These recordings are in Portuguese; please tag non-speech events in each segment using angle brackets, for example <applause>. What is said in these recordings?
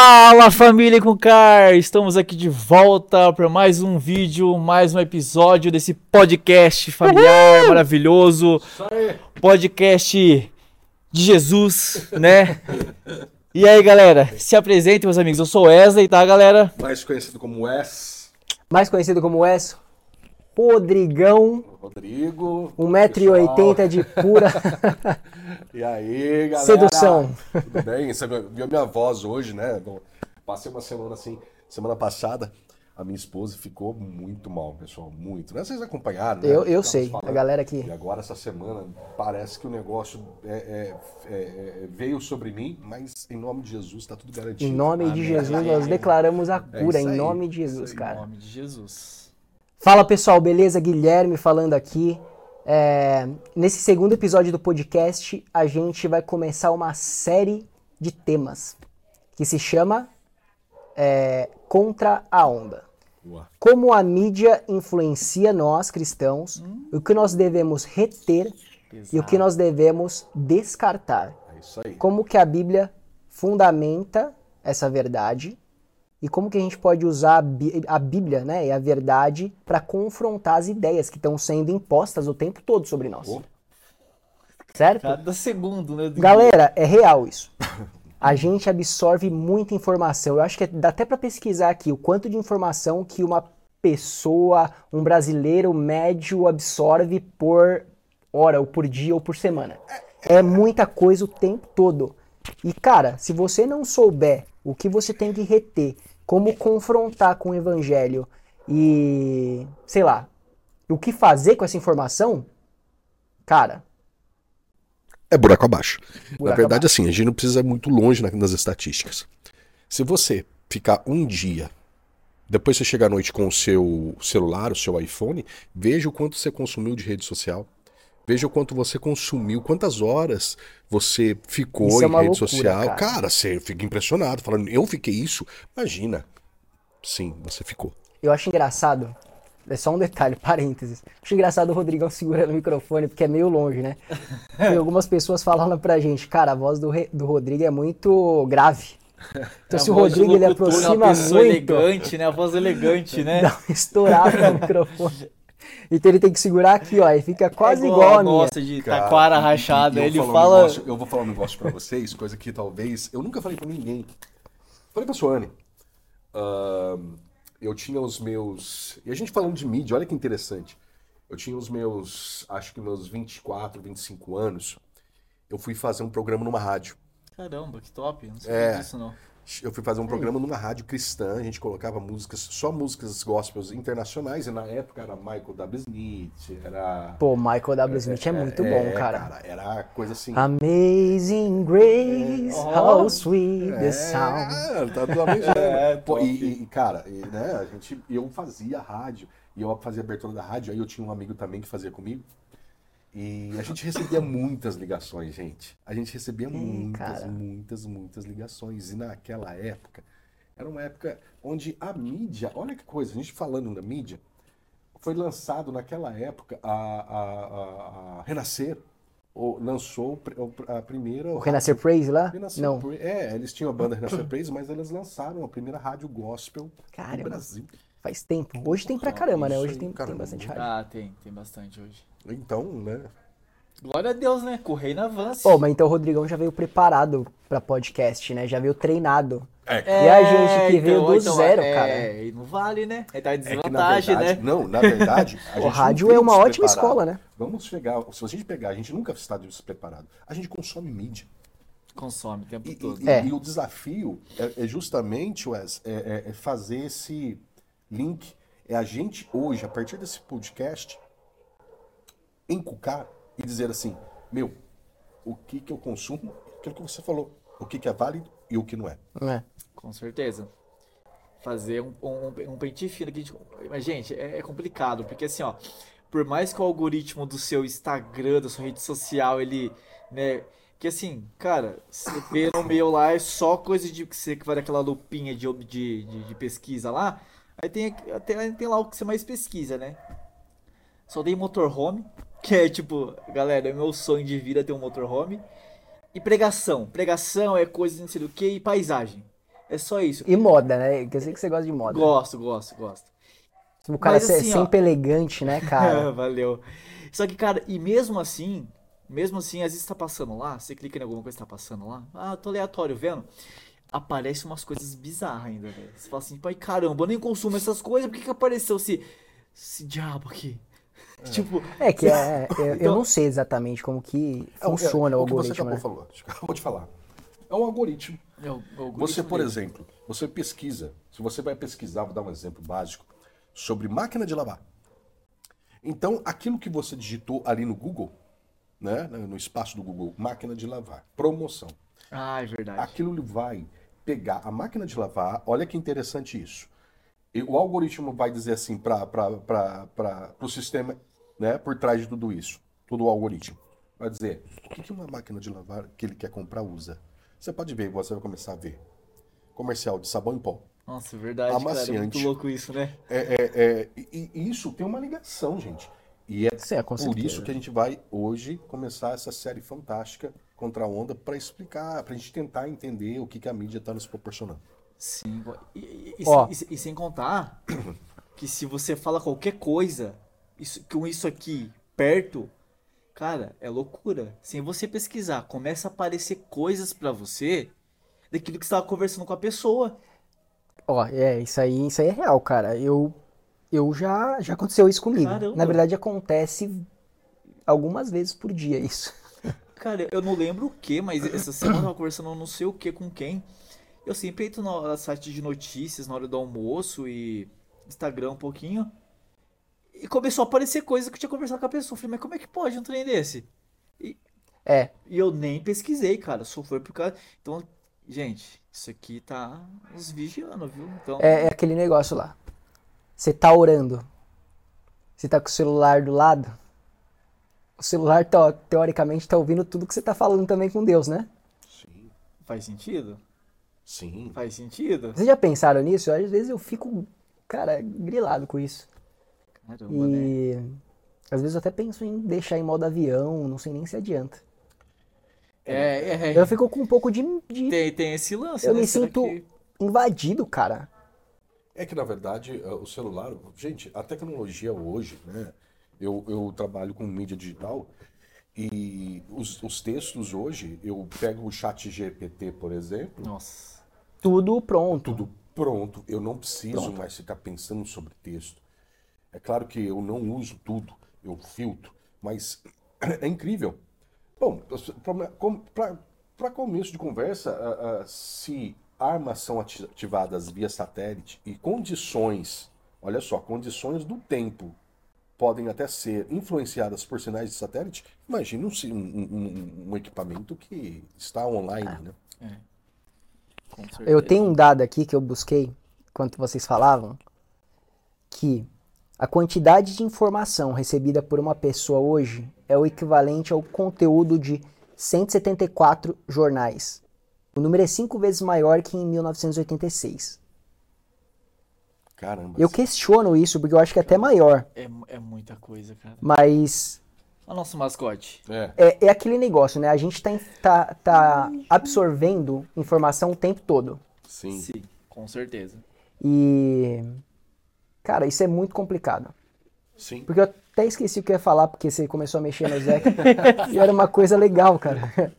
Fala família com car, estamos aqui de volta para mais um vídeo, mais um episódio desse podcast familiar Uhul! maravilhoso, podcast de Jesus, né? E aí galera, se apresentem meus amigos, eu sou Wesley, tá galera? Mais conhecido como Wes. Mais conhecido como Wes. Rodrigão. Rodrigo. 1,80m de pura. <laughs> e aí, galera? Sedução. Tudo bem? Você viu a minha voz hoje, né? Passei uma semana assim, semana passada. A minha esposa ficou muito mal, pessoal, muito. Não é vocês acompanharam, né? Eu, eu sei, falando. a galera aqui. E agora, essa semana, parece que o negócio é, é, é, é veio sobre mim, mas em nome de Jesus está tudo garantido. Em nome Amém. de Jesus, nós declaramos a é cura, em nome de Jesus, cara. Em nome de Jesus. Fala pessoal, beleza? Guilherme falando aqui. É, nesse segundo episódio do podcast, a gente vai começar uma série de temas que se chama é, Contra a Onda. Como a mídia influencia nós cristãos, hum. o que nós devemos reter e o que nós devemos descartar. É Como que a Bíblia fundamenta essa verdade e como que a gente pode usar a Bíblia né, e a verdade para confrontar as ideias que estão sendo impostas o tempo todo sobre nós. Oh. Certo? Cada segundo, né? Galera, é real isso. A gente absorve muita informação. Eu acho que dá até para pesquisar aqui o quanto de informação que uma pessoa, um brasileiro médio absorve por hora, ou por dia, ou por semana. É muita coisa o tempo todo. E cara, se você não souber o que você tem que reter, como confrontar com o evangelho e, sei lá, o que fazer com essa informação, cara. É buraco abaixo. Buraco Na verdade, abaixo. assim, a gente não precisa ir muito longe nas estatísticas. Se você ficar um dia, depois você chegar à noite com o seu celular, o seu iPhone, veja o quanto você consumiu de rede social. Veja o quanto você consumiu, quantas horas você ficou isso é em é rede loucura, social. Cara. cara, você fica impressionado, falando, eu fiquei isso. Imagina. Sim, você ficou. Eu acho engraçado. É só um detalhe, <laughs> parênteses. Acho engraçado o Rodrigão segurando o microfone, porque é meio longe, né? E <laughs> algumas pessoas falando pra gente, cara, a voz do, do Rodrigo é muito grave. <laughs> Então, é se o Rodrigo ele aproxima uma pessoa muito. elegante, né? A voz elegante, né? Dá uma estourada no microfone. Então ele tem que segurar aqui, ó, e fica quase é igual, igual a minha. Nossa, de taquara rachada. Ele fala. Um negócio, eu vou falar um negócio pra vocês, coisa que talvez. Eu nunca falei pra ninguém. Falei pra Suane. Uh, eu tinha os meus. E a gente falando de mídia, olha que interessante. Eu tinha os meus. Acho que meus 24, 25 anos. Eu fui fazer um programa numa rádio. Caramba, que top. Não sei é, disso, não. Eu fui fazer um programa numa rádio cristã, a gente colocava músicas, só músicas gospels internacionais, e na época era Michael W. Smith, era. Pô, Michael W. Smith é, é muito é, bom, cara. cara. Era coisa assim. Amazing Grace, é, how sweet the sound. É, tá tudo <laughs> é, Pô, e, e, cara, e, né, a gente, eu fazia rádio, e eu fazia abertura da rádio, aí eu tinha um amigo também que fazia comigo. E a gente recebia muitas ligações, gente. A gente recebia muitas, muitas, muitas ligações. E naquela época, era uma época onde a mídia, olha que coisa, a gente falando da mídia, foi lançado naquela época a, a, a, a Renascer, ou, lançou a primeira. O Renascer Praise lá? Renascer Não. Pra... É, eles tinham a banda Renascer Praise, mas eles lançaram a primeira rádio gospel Caramba. no Brasil. Faz tempo. Hoje tem pra caramba, né? Hoje tem, tem bastante rádio. Ah, tem, tem bastante hoje. Então, né? Glória a Deus, né? Correi na avanço. Pô, mas então o Rodrigão já veio preparado pra podcast, né? Já veio treinado. É, e a gente que veio então, do então, zero, é, cara. É, não vale, né? Tá em desvantagem, é verdade, né? Não, na verdade. <laughs> o rádio é uma ótima escola, né? Vamos chegar. Se a gente pegar, a gente nunca está despreparado. A gente consome mídia. Consome o tempo e, todo. E, é. e, o desafio é, é justamente, Wes, é, é, é fazer esse link. É a gente hoje, a partir desse podcast, encucar e dizer assim, meu, o que que eu consumo, aquilo que você falou, o que que é válido e o que não é. É. Com certeza. Fazer um, um, um pente fino aqui. Mas, gente, é, é, complicado, porque assim, ó, por mais que o algoritmo do seu Instagram, da sua rede social, ele, né, que assim, cara, você vê no meu lá é só coisa de que você que vai daquela lupinha de, de, de, de pesquisa lá, aí tem, até, tem lá o que você mais pesquisa, né? Só dei motorhome, <laughs> que é tipo, galera, é meu sonho de vida ter um motorhome. E pregação. Pregação é coisa não sei do que e paisagem. É só isso. E moda, né? Que eu sei que você gosta de moda. Gosto, gosto, gosto. O cara Mas, assim, sempre ó... elegante, né, cara? <laughs> Valeu. Só que, cara, e mesmo assim, mesmo assim, às vezes tá passando lá, você clica em alguma coisa que tá passando lá, ah, tô aleatório vendo. Aparece umas coisas bizarras ainda, velho. Você fala assim, pai, caramba, eu nem consumo essas coisas, por que, que apareceu esse, esse diabo aqui? É. <laughs> Tipo, é que é, é, <laughs> eu, então, não sei exatamente como que é, funciona é, o, o algoritmo. Que você acabou, né? falou, acabou de falar. É um algoritmo. É o, algoritmo você, por dele. exemplo, você pesquisa, se você vai pesquisar, vou dar um exemplo básico, sobre máquina de lavar. Então, aquilo que você digitou ali no Google, né, no espaço do Google, máquina de lavar, promoção. Ah, é verdade. Aquilo vai pegar a máquina de lavar, olha que interessante isso. E o algoritmo vai dizer assim para o sistema né, por trás de tudo isso, todo o algoritmo. Vai dizer, o que, que uma máquina de lavar que ele quer comprar usa? Você pode ver, você vai começar a ver. Comercial de sabão em pó. Nossa, é verdade, amaciante. cara. É muito louco isso, né? É, é, é, e, e isso tem uma ligação, gente. E é, Sim, é por isso que a gente vai hoje começar essa série fantástica contra a onda para explicar, para a gente tentar entender o que, que a mídia está nos proporcionando. Sim, e, e, oh. e, e, sem contar <coughs> que se você fala qualquer coisa isso, com isso aqui perto, cara, é loucura. Sem você pesquisar, começa a aparecer coisas para você daquilo que você estava conversando com a pessoa. Ó, é, isso aí, isso aí é real, cara. Eu eu já, já aconteceu isso comigo. Caramba. Na verdade, acontece algumas vezes por dia isso. Cara, eu não lembro o que, mas essa semana eu tava conversando não sei o que com quem. Eu sempre entro no site de notícias na hora do almoço e Instagram um pouquinho. E começou a aparecer coisa que eu tinha conversado com a pessoa. Eu falei, mas como é que pode um trem desse? E, é. E eu nem pesquisei, cara. Só foi por causa. Então, gente, isso aqui tá nos vigiando, viu? Então... É, é aquele negócio lá. Você tá orando. Você tá com o celular do lado. O celular, tá, teoricamente, tá ouvindo tudo que você tá falando também com Deus, né? Sim. Faz sentido? Sim. Faz sentido? Vocês já pensaram nisso? Às vezes eu fico, cara, grilado com isso. Caramba, e né? às vezes eu até penso em deixar em modo avião, não sei nem se adianta. É, é, é. Eu fico com um pouco de. de... Tem, tem esse lance, Eu né? me Será sinto que... invadido, cara. É que, na verdade, eh, o celular, gente, a tecnologia hoje, né? Eu, eu trabalho com mídia digital e os, os textos hoje, eu pego o chat GPT, por exemplo. Nossa. Tudo pronto. Tudo pronto. Eu não preciso pronto. mais ficar pensando sobre texto. É claro que eu não uso tudo, eu filtro, mas <clears throat> é incrível. Bom, para começo de conversa, se armas são ativadas via satélite e condições, olha só, condições do tempo podem até ser influenciadas por sinais de satélite, imagine um, um, um equipamento que está online, ah, né? É. Eu tenho um dado aqui que eu busquei, enquanto vocês falavam, que a quantidade de informação recebida por uma pessoa hoje é o equivalente ao conteúdo de 174 jornais. O número é cinco vezes maior que em 1986. Caramba. Eu questiono isso porque eu acho que é até maior. É, é muita coisa, cara. Mas. O nosso mascote. É. é. É, aquele negócio, né? A gente tá, tá, tá absorvendo informação o tempo todo. Sim. Sim, com certeza. E. Cara, isso é muito complicado. Sim. Porque eu até esqueci o que eu ia falar, porque você começou a mexer no Zé. <laughs> e era uma coisa legal, cara.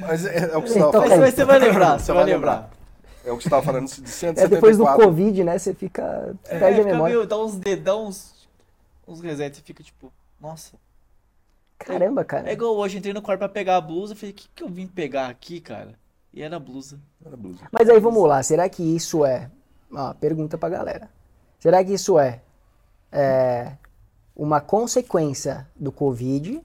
Mas é, é o que você então, falando. Mas você vai lembrar, você vai lembrar. É o que você estava falando de 174. É depois do Covid, né? Você fica. É, perde a memória. Meio, dá uns dedão, uns, uns resets e fica tipo, nossa. Caramba, cara. É igual hoje, entrei no quarto pra pegar a blusa, falei, o que, que eu vim pegar aqui, cara? E era a blusa. Era blusa. Mas aí vamos lá, será que isso é. Ó, pergunta pra galera. Será que isso é, é uma consequência do Covid?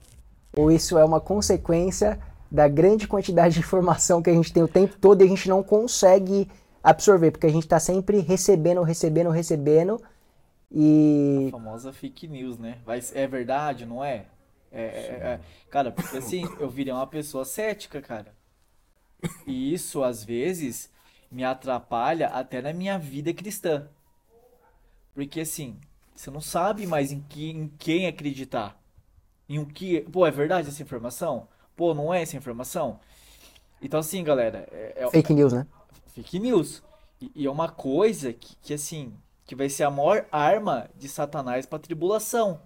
Ou isso é uma consequência da grande quantidade de informação que a gente tem o tempo todo e a gente não consegue absorver, porque a gente está sempre recebendo, recebendo, recebendo e... A famosa fake news, né? Vai, é verdade, não é? É, é, é? Cara, porque assim, eu virei uma pessoa cética, cara. E isso, às vezes, me atrapalha até na minha vida cristã. Porque assim, você não sabe mais em, que, em quem acreditar. Em o que. Pô, é verdade essa informação? Pô, não é essa informação? Então, assim, galera. É, é, fake news, né? fake news. E, e é uma coisa que, que, assim, que vai ser a maior arma de Satanás para tribulação.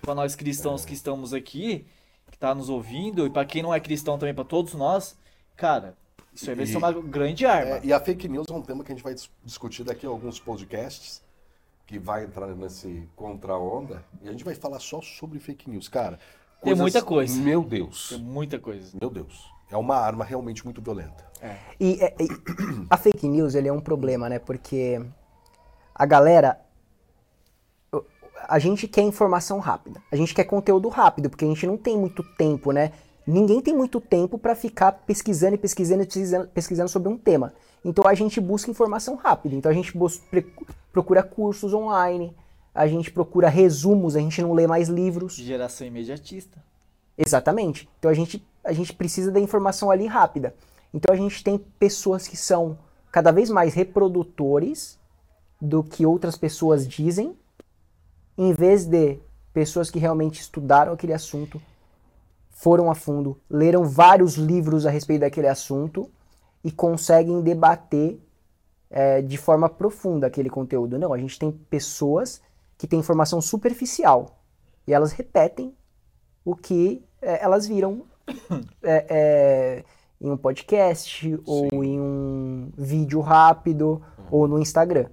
Para nós cristãos que estamos aqui, que tá nos ouvindo, e para quem não é cristão também, para todos nós, cara, isso aí vai ser uma grande arma. É, e a fake news é um tema que a gente vai discutir daqui a alguns podcasts, que vai entrar nesse contra-onda, e a gente vai falar só sobre fake news. Cara, tem muita coisa. Meu Deus. Tem muita coisa. Meu Deus. É uma arma realmente muito violenta. É. E, é, e, a fake news ele é um problema, né? Porque a galera. A gente quer informação rápida. A gente quer conteúdo rápido, porque a gente não tem muito tempo, né? Ninguém tem muito tempo para ficar pesquisando e pesquisando e pesquisando, pesquisando sobre um tema. Então a gente busca informação rápida. Então a gente procura cursos online, a gente procura resumos, a gente não lê mais livros. Geração imediatista. Exatamente. Então a gente, a gente precisa da informação ali rápida. Então a gente tem pessoas que são cada vez mais reprodutores do que outras pessoas dizem, em vez de pessoas que realmente estudaram aquele assunto, foram a fundo, leram vários livros a respeito daquele assunto e conseguem debater é, de forma profunda aquele conteúdo. Não, a gente tem pessoas que têm informação superficial e elas repetem o que é, elas viram <coughs> é, é, em um podcast Sim. ou em um vídeo rápido uhum. ou no Instagram,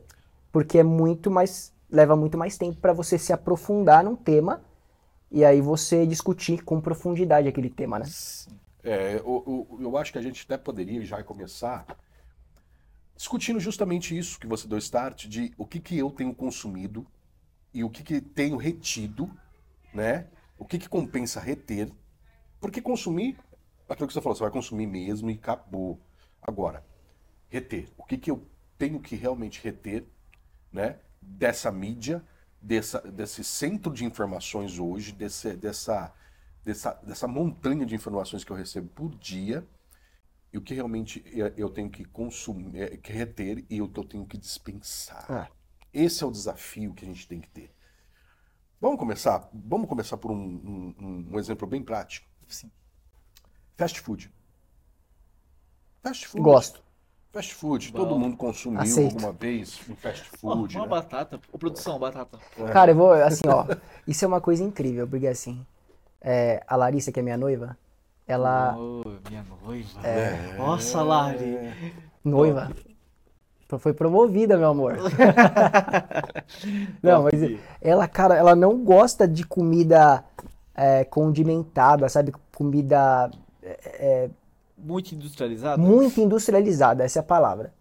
porque é muito mais leva muito mais tempo para você se aprofundar num tema e aí você discutir com profundidade aquele tema, né? É, eu, eu, eu acho que a gente até poderia já começar discutindo justamente isso que você deu start de o que, que eu tenho consumido e o que, que tenho retido, né? O que, que compensa reter. Porque consumir, aquilo que você falou, você vai consumir mesmo e acabou. Agora, reter. O que, que eu tenho que realmente reter, né? Dessa mídia, dessa, desse centro de informações hoje, desse, dessa, dessa, dessa montanha de informações que eu recebo por dia, e o que realmente eu tenho que consumir, é, que reter e o que eu tenho que dispensar. Ah. Esse é o desafio que a gente tem que ter. Vamos começar? Vamos começar por um, um, um exemplo bem prático. Sim. Fast food. Fast food. Gosto. Fast food, Bom. todo mundo consumiu Aceito. alguma vez um fast food. uma né? batata, Ô, produção, batata. É. Cara, eu vou, assim, ó, isso é uma coisa incrível, porque assim, é, a Larissa, que é minha noiva, ela. Oh, minha noiva. É... Nossa, Lari. Noiva. Foi promovida, meu amor. <laughs> não, mas ela, cara, ela não gosta de comida é, condimentada, sabe? Comida. É, é, muito industrializada? Muito industrializada, essa é a palavra.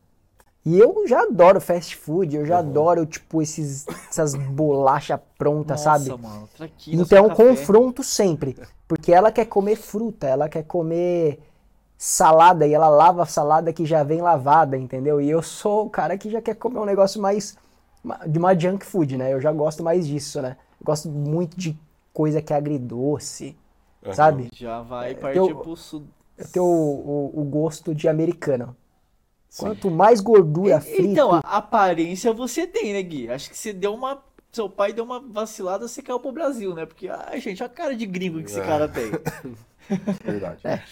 E eu já adoro fast food, eu já uhum. adoro, tipo, esses, essas bolachas prontas, Nossa, sabe? Mano, então confronto sempre. Porque ela quer comer fruta, ela quer comer salada e ela lava a salada que já vem lavada, entendeu? E eu sou o cara que já quer comer um negócio mais de uma junk food, né? Eu já gosto mais disso, né? Eu gosto muito de coisa que é agridoce, uhum. sabe? Já vai é, partir teu, pro sul. Eu tenho o, o, o, gosto de americano. Sim. Quanto mais gordura frita... Então, a aparência você tem, né, Gui? Acho que você deu uma... Seu pai deu uma vacilada, você caiu pro Brasil, né? Porque, ai, gente, a cara de gringo que esse é. cara tem. <laughs> Verdade. É.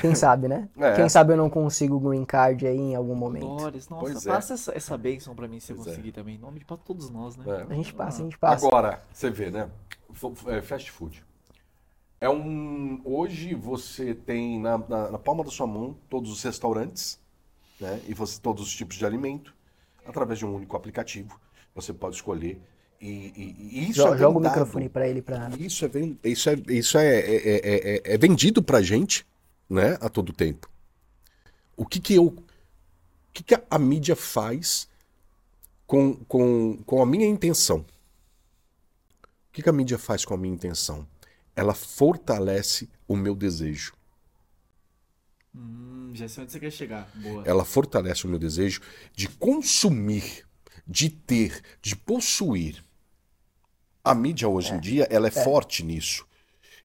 Quem <laughs> sabe, né? É. Quem sabe eu não consigo green card aí em algum momento. Boris, nossa, pois é. passa é. essa, essa bênção pra mim se eu conseguir é. também. Em nome de pra todos nós, né? É. A gente passa, a gente passa. Agora, você vê, né? É, fast food. É um. Hoje você tem na, na, na, palma da sua mão todos os restaurantes, né? E você todos os tipos de alimento, através de um único aplicativo. Você pode escolher. E, e, e isso joga, é joga o microfone para ele para. Isso é isso é isso é, é, é, é vendido pra gente né, a todo tempo. O que que eu, o que que a, a mídia faz com, com, com a minha intenção? O que que a mídia faz com a minha intenção? Ela fortalece o meu desejo. Hum, já sei onde você quer chegar. Boa. Ela fortalece o meu desejo de consumir, de ter, de possuir. A mídia hoje é. em dia ela é, é, forte nisso.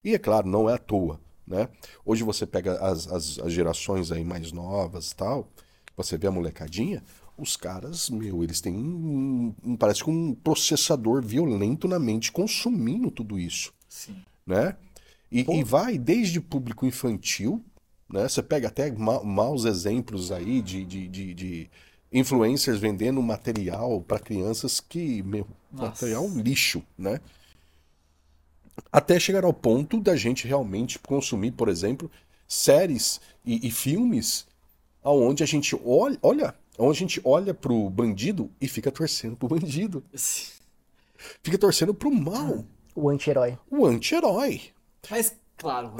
E é claro, não é à toa. Né? Hoje você pega as, as, as gerações aí mais novas tal, você vê a molecadinha, os caras, meu, eles têm um, um, parece que um processador violento na mente consumindo tudo isso. Sim. Né? E, e vai desde público infantil, Né? Você pega até ma maus exemplos aí de, de, de, de influencers vendendo material para crianças que, meu, Nossa. material lixo, né? Até chegar ao ponto da gente realmente consumir, por exemplo, séries e, e filmes aonde a gente olha, olha, onde a gente olha pro bandido e fica torcendo pro bandido. Fica torcendo pro mal. O anti-herói. O anti-herói. Mas, claro,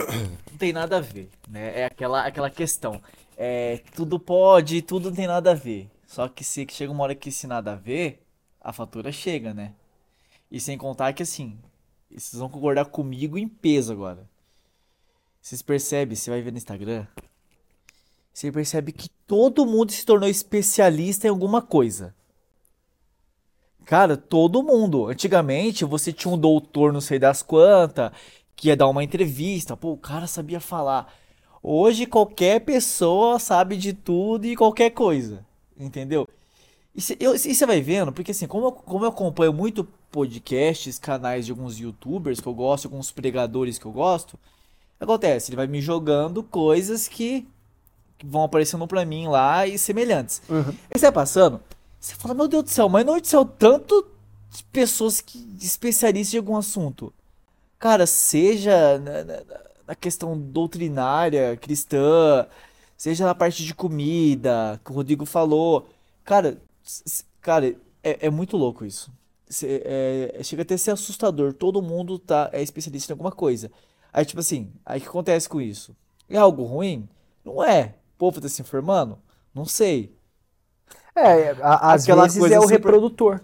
não tem nada a ver, né? É aquela, aquela questão. É, tudo pode, tudo não tem nada a ver. Só que se chega uma hora que se nada a ver, a fatura chega, né? E sem contar que assim, vocês vão concordar comigo em peso agora. Vocês percebem, você vai ver no Instagram, você percebe que todo mundo se tornou especialista em alguma coisa. Cara, todo mundo. Antigamente você tinha um doutor não sei das quantas, que ia dar uma entrevista. Pô, o cara sabia falar. Hoje qualquer pessoa sabe de tudo e qualquer coisa. Entendeu? E você vai vendo, porque assim, como eu, como eu acompanho muito podcasts, canais de alguns youtubers que eu gosto, alguns pregadores que eu gosto, acontece, ele vai me jogando coisas que, que vão aparecendo pra mim lá e semelhantes. Uhum. Aí você vai passando, você fala, meu Deus do céu, mas não do céu, tanto de pessoas que especialistas em algum assunto. Cara, seja na, na, na, questão doutrinária, cristã, seja na parte de comida, que o Rodrigo falou. Cara, cara, é, é muito louco isso. É, chega até a ser assustador. Todo mundo tá, é especialista em alguma coisa. Aí, tipo assim, aí o que acontece com isso? É algo ruim? Não é. O povo tá se informando? Não sei. É, a, às Aquela vezes é o reprodutor.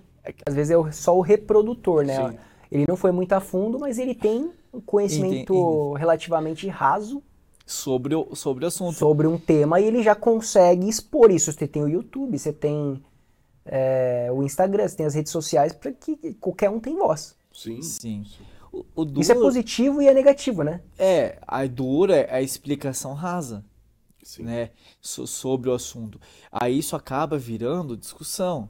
Às vezes é só o reprodutor, né? Sim. Ele não foi muito a fundo, mas ele tem um conhecimento Entendi. relativamente raso sobre o, sobre o assunto. Sobre um tema e ele já consegue expor isso. Você tem o YouTube, você tem é, o Instagram, você tem as redes sociais para que qualquer um tem voz. Sim. Sim. O, o duro... Isso é positivo e é negativo, né? É, a dura é a explicação rasa. Sim. né, so, sobre o assunto. Aí isso acaba virando discussão.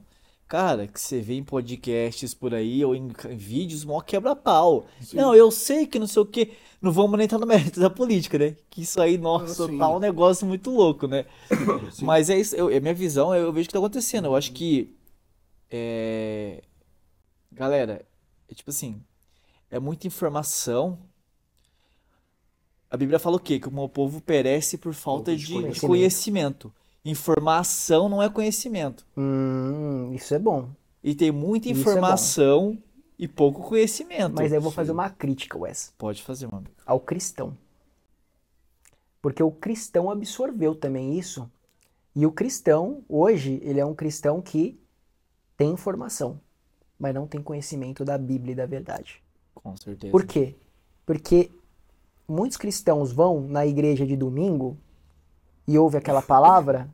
Cara, que você vê em podcasts por aí ou em, vídeos, mó quebra-pau. Não, eu sei que não sei o que. Não vamos nem entrar no mérito da política, né? Que isso aí, nossa, ah, tá um negócio muito louco, né? <coughs> Sim. Mas é isso, eu, é minha visão, eu, vejo o que tá acontecendo. Eu acho que. É... Galera, é tipo assim, é muita informação a Bíblia fala o quê? Que o meu povo perece por falta de, conhecimento. conhecimento. Informação não é conhecimento. Hum, isso é bom. E tem muita é informação é e pouco conhecimento. Mas eu vou fazer uma crítica, Wes. Pode fazer, mano. Ao cristão. Porque o cristão absorveu também isso. E o cristão, hoje, ele é um cristão que tem informação, mas não tem conhecimento da Bíblia e da verdade. Com certeza. Por quê? Porque muitos cristãos vão na igreja de domingo e ouvem aquela palavra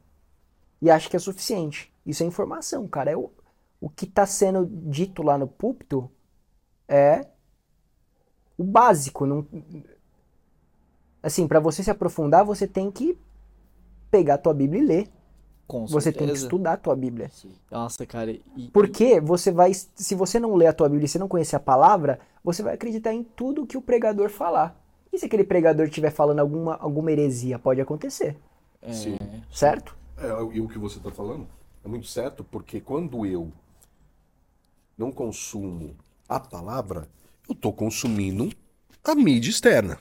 e acham que é suficiente. Isso é informação, cara. É o, o que está sendo dito lá no púlpito é o básico. Não, assim, para você se aprofundar, você tem que pegar a tua Bíblia e ler. Com você certeza. tem que estudar a tua Bíblia. Nossa, cara. E, Porque você vai, se você não ler a tua Bíblia e você não conhecer a palavra, você vai acreditar em tudo que o pregador falar. E se aquele pregador estiver falando alguma, alguma heresia? Pode acontecer. É... Sim. Certo? É, e o que você está falando é muito certo, porque quando eu não consumo a palavra, eu estou consumindo a mídia externa.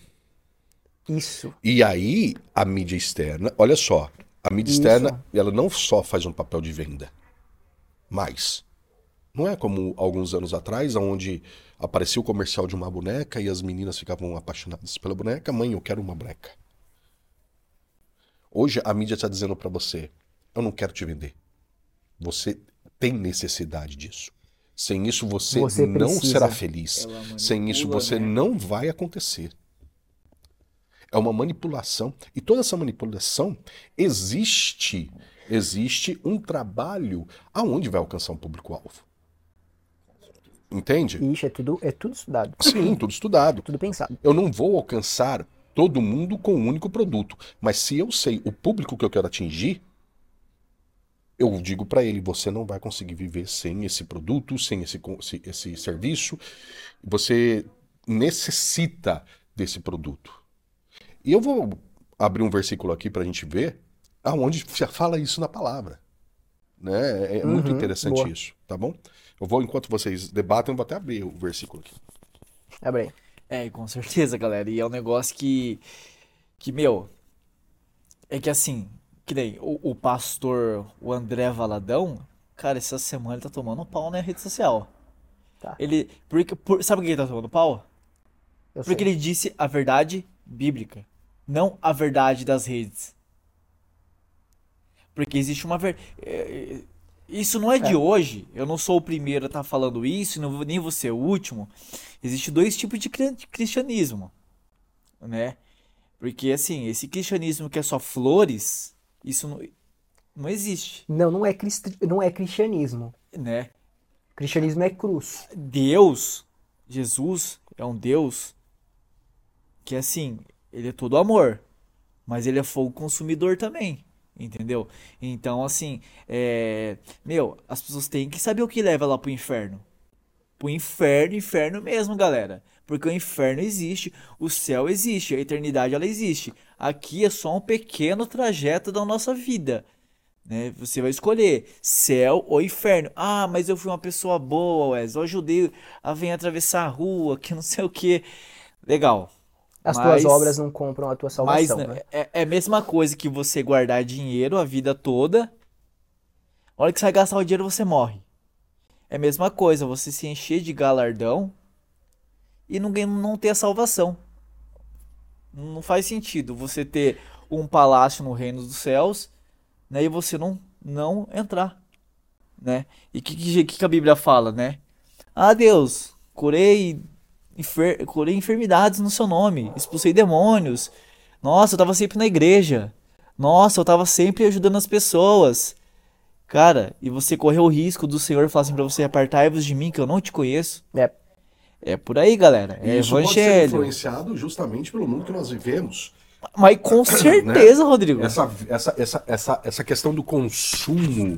Isso. E aí, a mídia externa, olha só, a mídia Isso. externa, ela não só faz um papel de venda, mas não é como alguns anos atrás, onde aparecia o comercial de uma boneca e as meninas ficavam apaixonadas pela boneca. Mãe, eu quero uma boneca. Hoje a mídia está dizendo para você: eu não quero te vender. Você tem necessidade disso. Sem isso você, você não será feliz. Sem isso você né? não vai acontecer. É uma manipulação. E toda essa manipulação existe. Existe um trabalho aonde vai alcançar um público-alvo. Entende? Isso, é tudo, é tudo estudado. Sim, tudo estudado. Tudo pensado. Eu não vou alcançar todo mundo com um único produto. Mas se eu sei o público que eu quero atingir, eu digo para ele: você não vai conseguir viver sem esse produto, sem esse, esse, serviço. Você necessita desse produto. E eu vou abrir um versículo aqui para a gente ver aonde já fala isso na palavra. Né? É, uhum, muito interessante boa. isso, tá bom? Eu vou, enquanto vocês debatem, eu vou até abrir o versículo aqui. Abre aí. É, com certeza, galera. E é um negócio que, que meu, é que assim, que nem o, o pastor, o André Valadão, cara, essa semana ele tá tomando pau na rede social. Tá. Ele, porque, por, sabe por que ele tá tomando pau? Eu porque sei. ele disse a verdade bíblica, não a verdade das redes. Porque existe uma verdade. Isso não é, é, de hoje. Eu não sou o primeiro a estar tá falando isso, nem vou ser o último. Existe dois tipos de cristianismo, né? Porque assim, esse cristianismo que é só flores, isso não, não existe. Não, não é, cristi não é cristianismo. Né? Cristianismo é cruz. Deus, Jesus, é um Deus que assim, ele é todo amor, mas ele é fogo consumidor também. Entendeu? Então, assim, é... meu, as pessoas têm que saber o que leva lá pro inferno. Pro inferno, inferno mesmo, galera. Porque o inferno existe, o céu existe, a eternidade ela existe. Aqui é só um pequeno trajeto da nossa vida. Né? Você vai escolher céu ou inferno. Ah, mas eu fui uma pessoa boa, Wes. Eu ajudei a vir atravessar a rua, que não sei o que. Legal. As mas, tuas obras não compram a tua salvação. Mas, né? é, é a mesma coisa que você guardar dinheiro a vida toda. A hora que você vai gastar o dinheiro, você morre. É a mesma coisa, você se encher de galardão e não, não ter a salvação. Não faz sentido você ter um palácio no reino dos céus né, e você não, não entrar. Né? E o que, que, que a Bíblia fala, né? Ah, Deus, curei enfer curei enfermidades no seu nome, expulsei demônios. Nossa, eu tava sempre na igreja. Nossa, eu tava sempre ajudando as pessoas. Cara, e você correu o risco do Senhor falar assim pra você, apartai-vos de mim que eu não te conheço. É. É por aí, galera. É Isso evangelho. Pode ser influenciado justamente pelo mundo que nós vivemos. Mas com <coughs> né? certeza, né? Rodrigo. Essa, essa, essa, essa, essa questão do consumo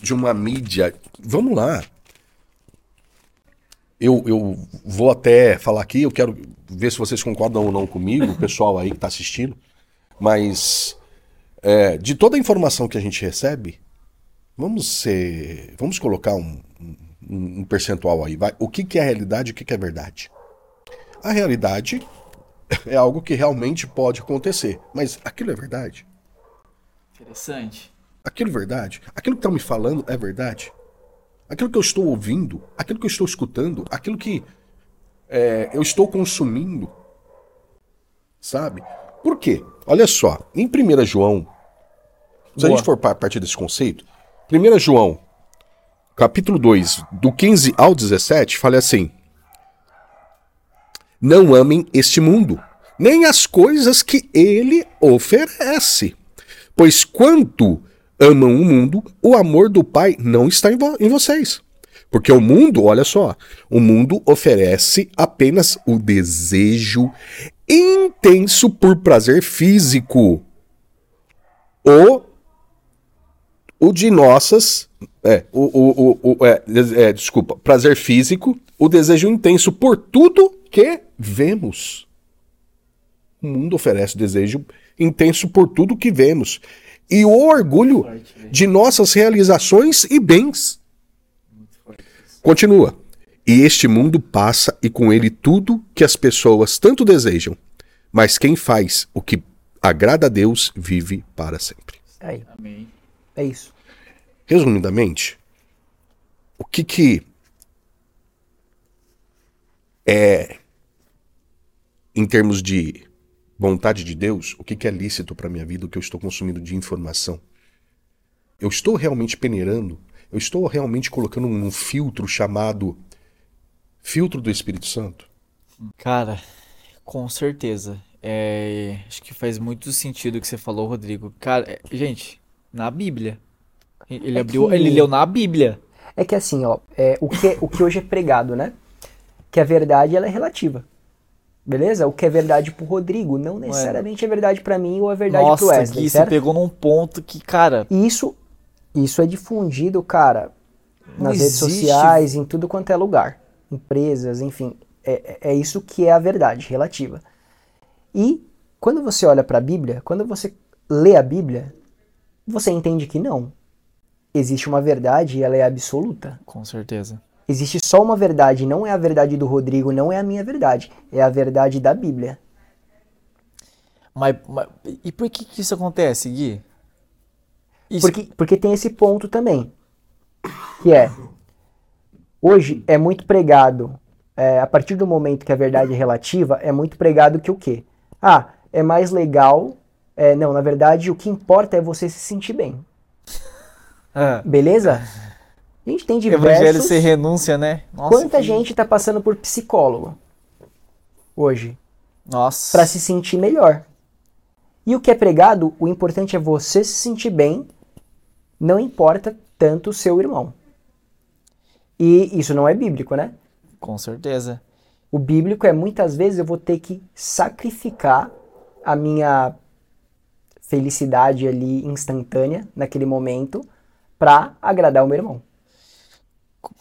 de uma mídia. Vamos lá eu, eu vou até falar aqui, eu quero ver se vocês concordam ou não comigo, o pessoal aí que está assistindo, mas é, de toda a informação que a gente recebe, vamos ser, vamos colocar um, um, um percentual aí, vai. O que, que é a realidade e o que, que é verdade? A realidade é algo que realmente pode acontecer, mas aquilo é verdade? Interessante. Aquilo é verdade? Aquilo que estão me falando é verdade? Aquilo que eu estou ouvindo, aquilo que eu estou escutando, aquilo que é, eu estou consumindo. Sabe? Por quê? Olha só, em 1 João, se Boa. a gente for a partir desse conceito, 1 João, capítulo 2, do 15 ao 17, fala assim: Não amem este mundo, nem as coisas que ele oferece. Pois quanto amam o mundo, o amor do Pai não está em, vo em vocês. Porque o mundo, olha só, o mundo oferece apenas o desejo intenso por prazer físico. O, o de nossas. É, o, o, o, o é, é, desculpa, prazer físico, o desejo intenso por tudo que vemos. O mundo oferece desejo intenso por tudo que vemos e o orgulho de nossas realizações e bens. Continua. E este mundo passa e com ele tudo que as pessoas tanto desejam. Mas quem faz o que agrada a Deus vive para sempre. Aí. Amém. É isso. Resumidamente, o que que é em termos de vontade de Deus, o que é lícito para minha vida, o que eu estou consumindo de informação. Eu estou realmente peneirando, eu estou realmente colocando um filtro chamado filtro do Espírito Santo? Cara, com certeza. É, acho que faz muito sentido o que você falou, Rodrigo. Cara, é, gente, na Bíblia. Ele é abriu, que... ele leu na Bíblia. É que assim, ó, é, o, que, o que hoje é pregado, né? Que a verdade ela é relativa. Beleza? O que é verdade pro Rodrigo não necessariamente é verdade para mim ou é verdade Nossa, pro Wesley. Gui, certo? você pegou num ponto que, cara. Isso, isso é difundido, cara, nas redes sociais, em tudo quanto é lugar. Empresas, enfim. É, é isso que é a verdade relativa. E quando você olha para a Bíblia, quando você lê a Bíblia, você entende que não. Existe uma verdade e ela é absoluta. Com certeza. Existe só uma verdade, não é a verdade do Rodrigo, não é a minha verdade, é a verdade da Bíblia. Mas, mas e por que, que isso acontece, Gui? Isso... Porque, porque tem esse ponto também, que é, hoje é muito pregado, é, a partir do momento que a verdade é relativa, é muito pregado que o quê? Ah, é mais legal, é, não, na verdade o que importa é você se sentir bem. Ah. Beleza? A gente tem diversos... Evangelho sem renúncia, né? Nossa, Quanta que... gente está passando por psicólogo hoje? Nossa. Para se sentir melhor. E o que é pregado, o importante é você se sentir bem, não importa tanto o seu irmão. E isso não é bíblico, né? Com certeza. O bíblico é muitas vezes eu vou ter que sacrificar a minha felicidade ali instantânea naquele momento para agradar o meu irmão.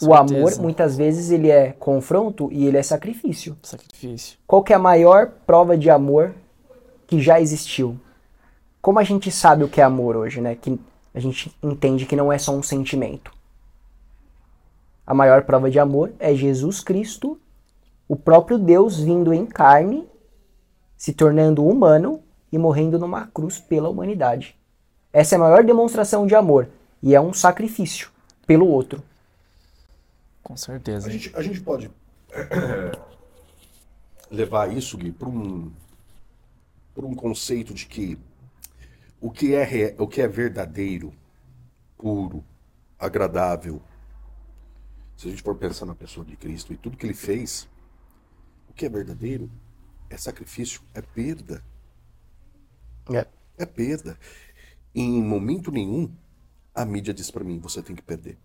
O amor, muitas vezes, ele é confronto e ele é sacrifício. Sacrifício. Qual que é a maior prova de amor que já existiu? Como a gente sabe o que é amor hoje, né? Que a gente entende que não é só um sentimento. A maior prova de amor é Jesus Cristo, o próprio Deus vindo em carne, se tornando humano e morrendo numa cruz pela humanidade. Essa é a maior demonstração de amor e é um sacrifício pelo outro. Com certeza. A gente, a gente pode é, levar isso, Gui, para um, um conceito de que o que é, o que é verdadeiro, puro, agradável, se a gente for pensar na pessoa de Cristo e tudo que ele fez, o que é verdadeiro é sacrifício, é perda. É, é perda. Em momento nenhum, a mídia diz para mim: você tem que perder.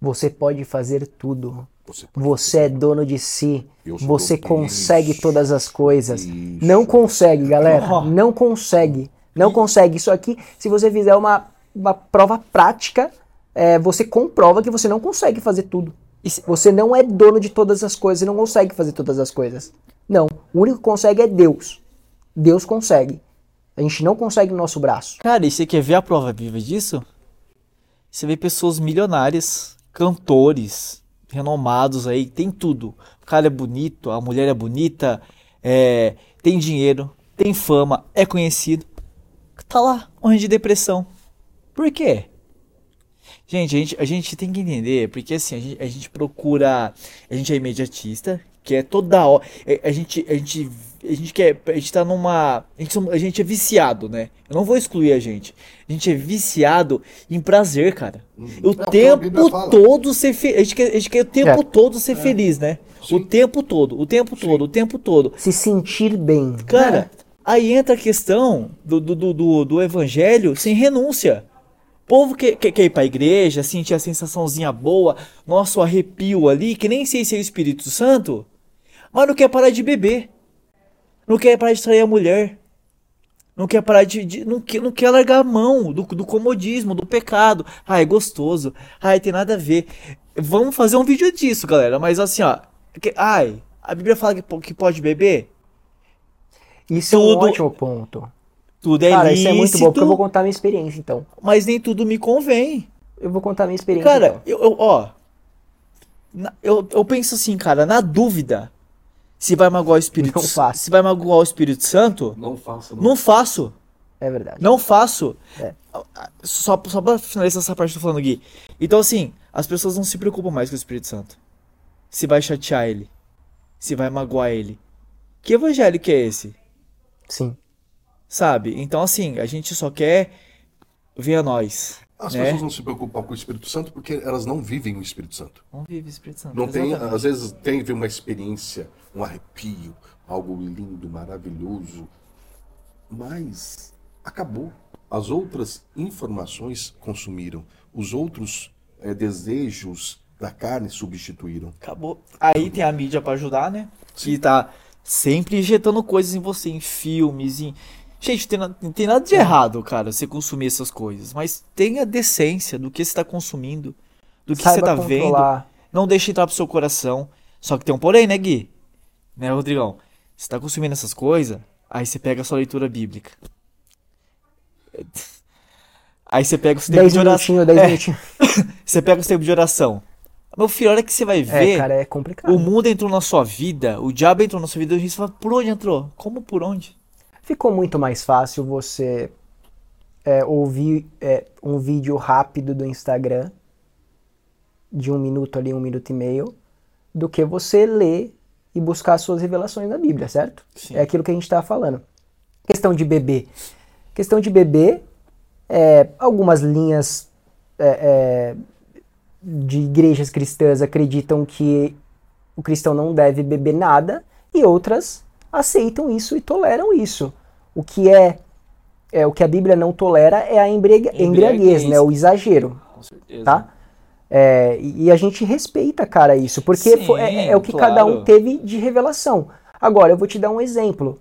Você pode fazer tudo. Você, você é dono de si. Você consegue isso, todas as coisas. Isso. Não consegue, galera. Oh. Não consegue. Não consegue. Isso aqui, se você fizer uma, uma prova prática, é, você comprova que você não consegue fazer tudo. Você não é dono de todas as coisas e não consegue fazer todas as coisas. Não. O único que consegue é Deus. Deus consegue. A gente não consegue no nosso braço. Cara, e você quer ver a prova viva disso? Você vê pessoas milionárias cantores renomados aí, tem tudo. O cara é bonito, a mulher é bonita, é, tem dinheiro, tem fama, é conhecido. Tá lá, morrendo de depressão. Por quê? Gente, a gente, a gente tem que entender, porque assim, a gente, a gente procura. A gente é imediatista, que é toda hora. É, a, gente, a gente a gente quer, a gente tá numa, a gente, a gente é viciado, né? Eu não vou excluir a gente. A gente é viciado em prazer, cara. Uhum. O é tempo todo ser feliz. A gente quer, a gente quer o tempo é. todo ser é. feliz, né? Sim. O tempo todo, o tempo Sim. todo, o tempo todo. Se sentir bem. Cara, aí entra a questão do, do, do, do evangelho sem renúncia. O povo que, que, quer ir pra igreja, sentir a sensaçãozinha boa, nosso arrepio ali, que nem sei se é o Espírito Santo, mas não quer parar de beber. Não quer parar de trair a mulher. Não quer parar de. de não, quer, não quer largar a mão do, do comodismo, do pecado. Ai, é gostoso. Ai, tem nada a ver. Vamos fazer um vídeo disso, galera. Mas assim, ó. Que, ai, a Bíblia fala que, que pode beber? Isso tudo, é um ótimo ponto. Tudo é Cara, lícito, isso é muito bom, porque eu vou contar minha experiência, então. Mas nem tudo me convém. Eu vou contar minha experiência. Cara, então. eu, eu, ó. Eu, eu penso assim, cara, na dúvida, se vai magoar o Espírito Santo. Se vai magoar o Espírito Santo. Não faço. Não, não faço. É verdade. Não faço. É. Só, só pra finalizar essa parte que eu tô falando aqui. Então, assim, as pessoas não se preocupam mais com o Espírito Santo. Se vai chatear ele. Se vai magoar ele. Que evangelho que é esse? Sim. Sabe? Então, assim, a gente só quer ver a nós. As né? pessoas não se preocupam com o Espírito Santo porque elas não vivem o Espírito Santo. Não vivem o Espírito Santo. Não tem, às vezes tem uma experiência, um arrepio, algo lindo, maravilhoso, mas acabou. As outras informações consumiram, os outros é, desejos da carne substituíram. Acabou. Aí tem a mídia para ajudar, né? Sim. Que tá sempre injetando coisas em você, em filmes, em Gente, tem, não tem nada de errado, cara, você consumir essas coisas. Mas tenha decência do que você está consumindo, do que Saiba você está vendo. Não deixe entrar pro seu coração. Só que tem um porém, né, Gui? Né, Rodrigão? Você tá consumindo essas coisas, aí você pega a sua leitura bíblica. <laughs> Aí você pega o seu tempo Dez de oração. É, <laughs> você pega o seu tempo de oração. Meu filho, a hora que você vai É, ver, cara, é complicado. o mundo entrou na sua vida, o diabo entrou na sua vida, e a gente fala, por onde entrou? Como por onde? Ficou muito mais fácil você é, ouvir é, um vídeo rápido do Instagram, de um minuto ali, um minuto e meio, do que você ler e buscar as suas revelações na Bíblia, certo? Sim. É aquilo que a gente estava falando. Questão de bebê. Questão de bebê, é, algumas linhas é, é, de igrejas cristãs acreditam que o cristão não deve beber nada e outras aceitam isso e toleram isso. O que é, é o que a Bíblia não tolera é a embriague- Embriaguez. né? O exagero, Com certeza. tá? É, e a gente respeita, cara, isso, porque Sim, fo- é, é o que cada um claro. teve de revelação. Agora, eu vou te dar um exemplo.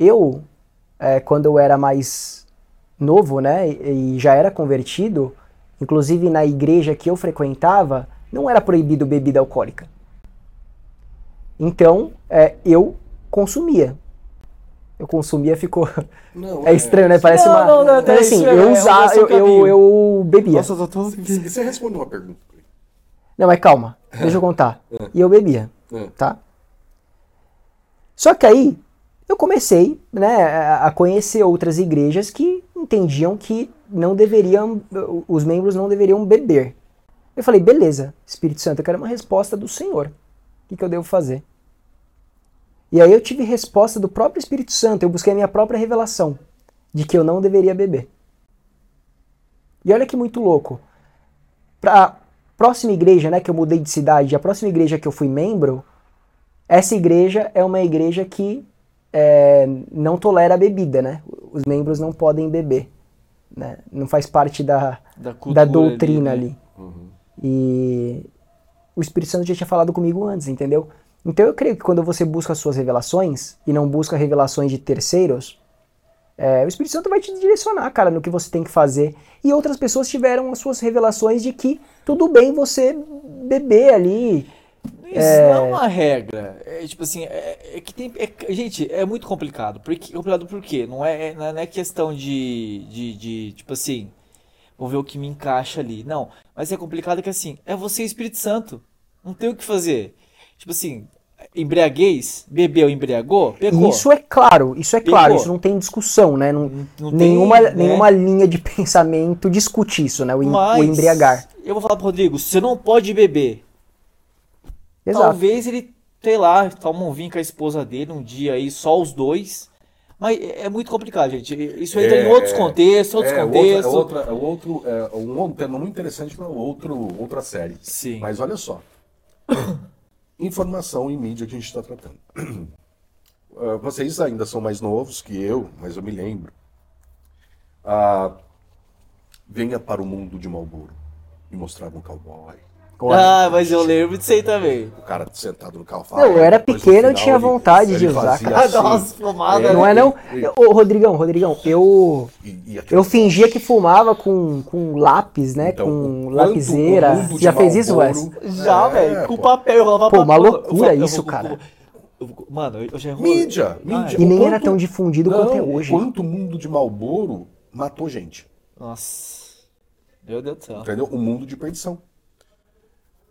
Eu, é, quando eu era mais novo, né, e, e já era convertido, inclusive na igreja que eu frequentava, não era proibido bebida alcoólica. Então, é, eu consumia. Eu consumia, ficou. <laughs> Não, É estranho, né? Parece Não, uma. não, não, Mas assim, é- eu é usava, eu, eu, eu bebia. Nossa, eu tô... Você você responde uma pergunta. Não, mas calma, deixa eu contar. E eu bebia, É. tá? Só que aí eu comecei, né, a a conhecer outras igrejas que entendiam que não deveriam, os membros não deveriam beber. Eu falei, beleza, Espírito Santo, eu quero uma resposta do Senhor. O que, que eu devo fazer? E aí eu tive resposta do próprio Espírito Santo, eu busquei a minha própria revelação de que eu não deveria beber. E olha que muito louco. Pra próxima igreja, né, que eu mudei de cidade, a próxima igreja que eu fui membro, essa igreja é uma igreja que é, não tolera a bebida, né? Os membros não podem beber, né? Não faz parte da, Da, da doutrina ali, ali. né? E o Espírito Santo já tinha falado comigo antes, entendeu? Então eu creio que quando você busca as suas revelações e não busca revelações de terceiros, é, o Espírito Santo vai te direcionar, cara, no que você tem que fazer. E outras pessoas tiveram as suas revelações de que tudo bem você beber ali. Isso não é uma regra. É tipo assim, é, é que tem. é- gente, é muito complicado. Porque, complicado por quê? Não é, é- não é questão de, de, de, tipo assim, vou ver o que me encaixa ali. Não. Mas é complicado que assim, é você e o Espírito Santo. Não tem o que fazer. Tipo assim, embriaguez, bebeu, embriagou, pegou. Isso é claro, isso é claro, Pegou. isso não tem discussão, né? Não, não tem, nenhuma, né? nenhuma linha de <laughs> pensamento discute isso, né? O, em- o Mas, embriagar. Eu vou falar pro Rodrigo, você não pode beber. Exato. Talvez ele, sei lá, toma um vinho com a esposa dele um dia aí, só os dois. Mas é é muito complicado, gente. Isso entra em É, outros contextos, outros é, contextos. Outra, é, outra, é outro, é um outro tema muito interessante para outro, outra série. Sim. Mas olha só. <coughs> Informação e mídia que a gente está tratando. <clears throat> Ah, Vocês ainda são mais novos que eu, mas eu me lembro. Ah, venha para o mundo de Malboro. E mostrava um cowboy. Ah, mas eu lembro disso aí também. O cara sentado no carro Não, eu era pequeno, eu final, tinha ele- vontade de ele usar, cara. assim, Nossa, fumada, Não né? é não? e- Ô, Rodrigão, Rodrigão, eu e- e eu fingia que fumava com, com lápis, né? Então, com lapiseira. Já fez isso, Wes? Já, É, velho, com papel. Eu rolava Pô, uma loucura Eu falava, eu isso, cara. Mano, eu já Mídia, Ah, mídia. E nem quanto- era tão difundido Não, quanto é hoje. Quanto o mundo de Malboro matou gente. Nossa. Meu Deus do céu. Entendeu? O mundo de perdição.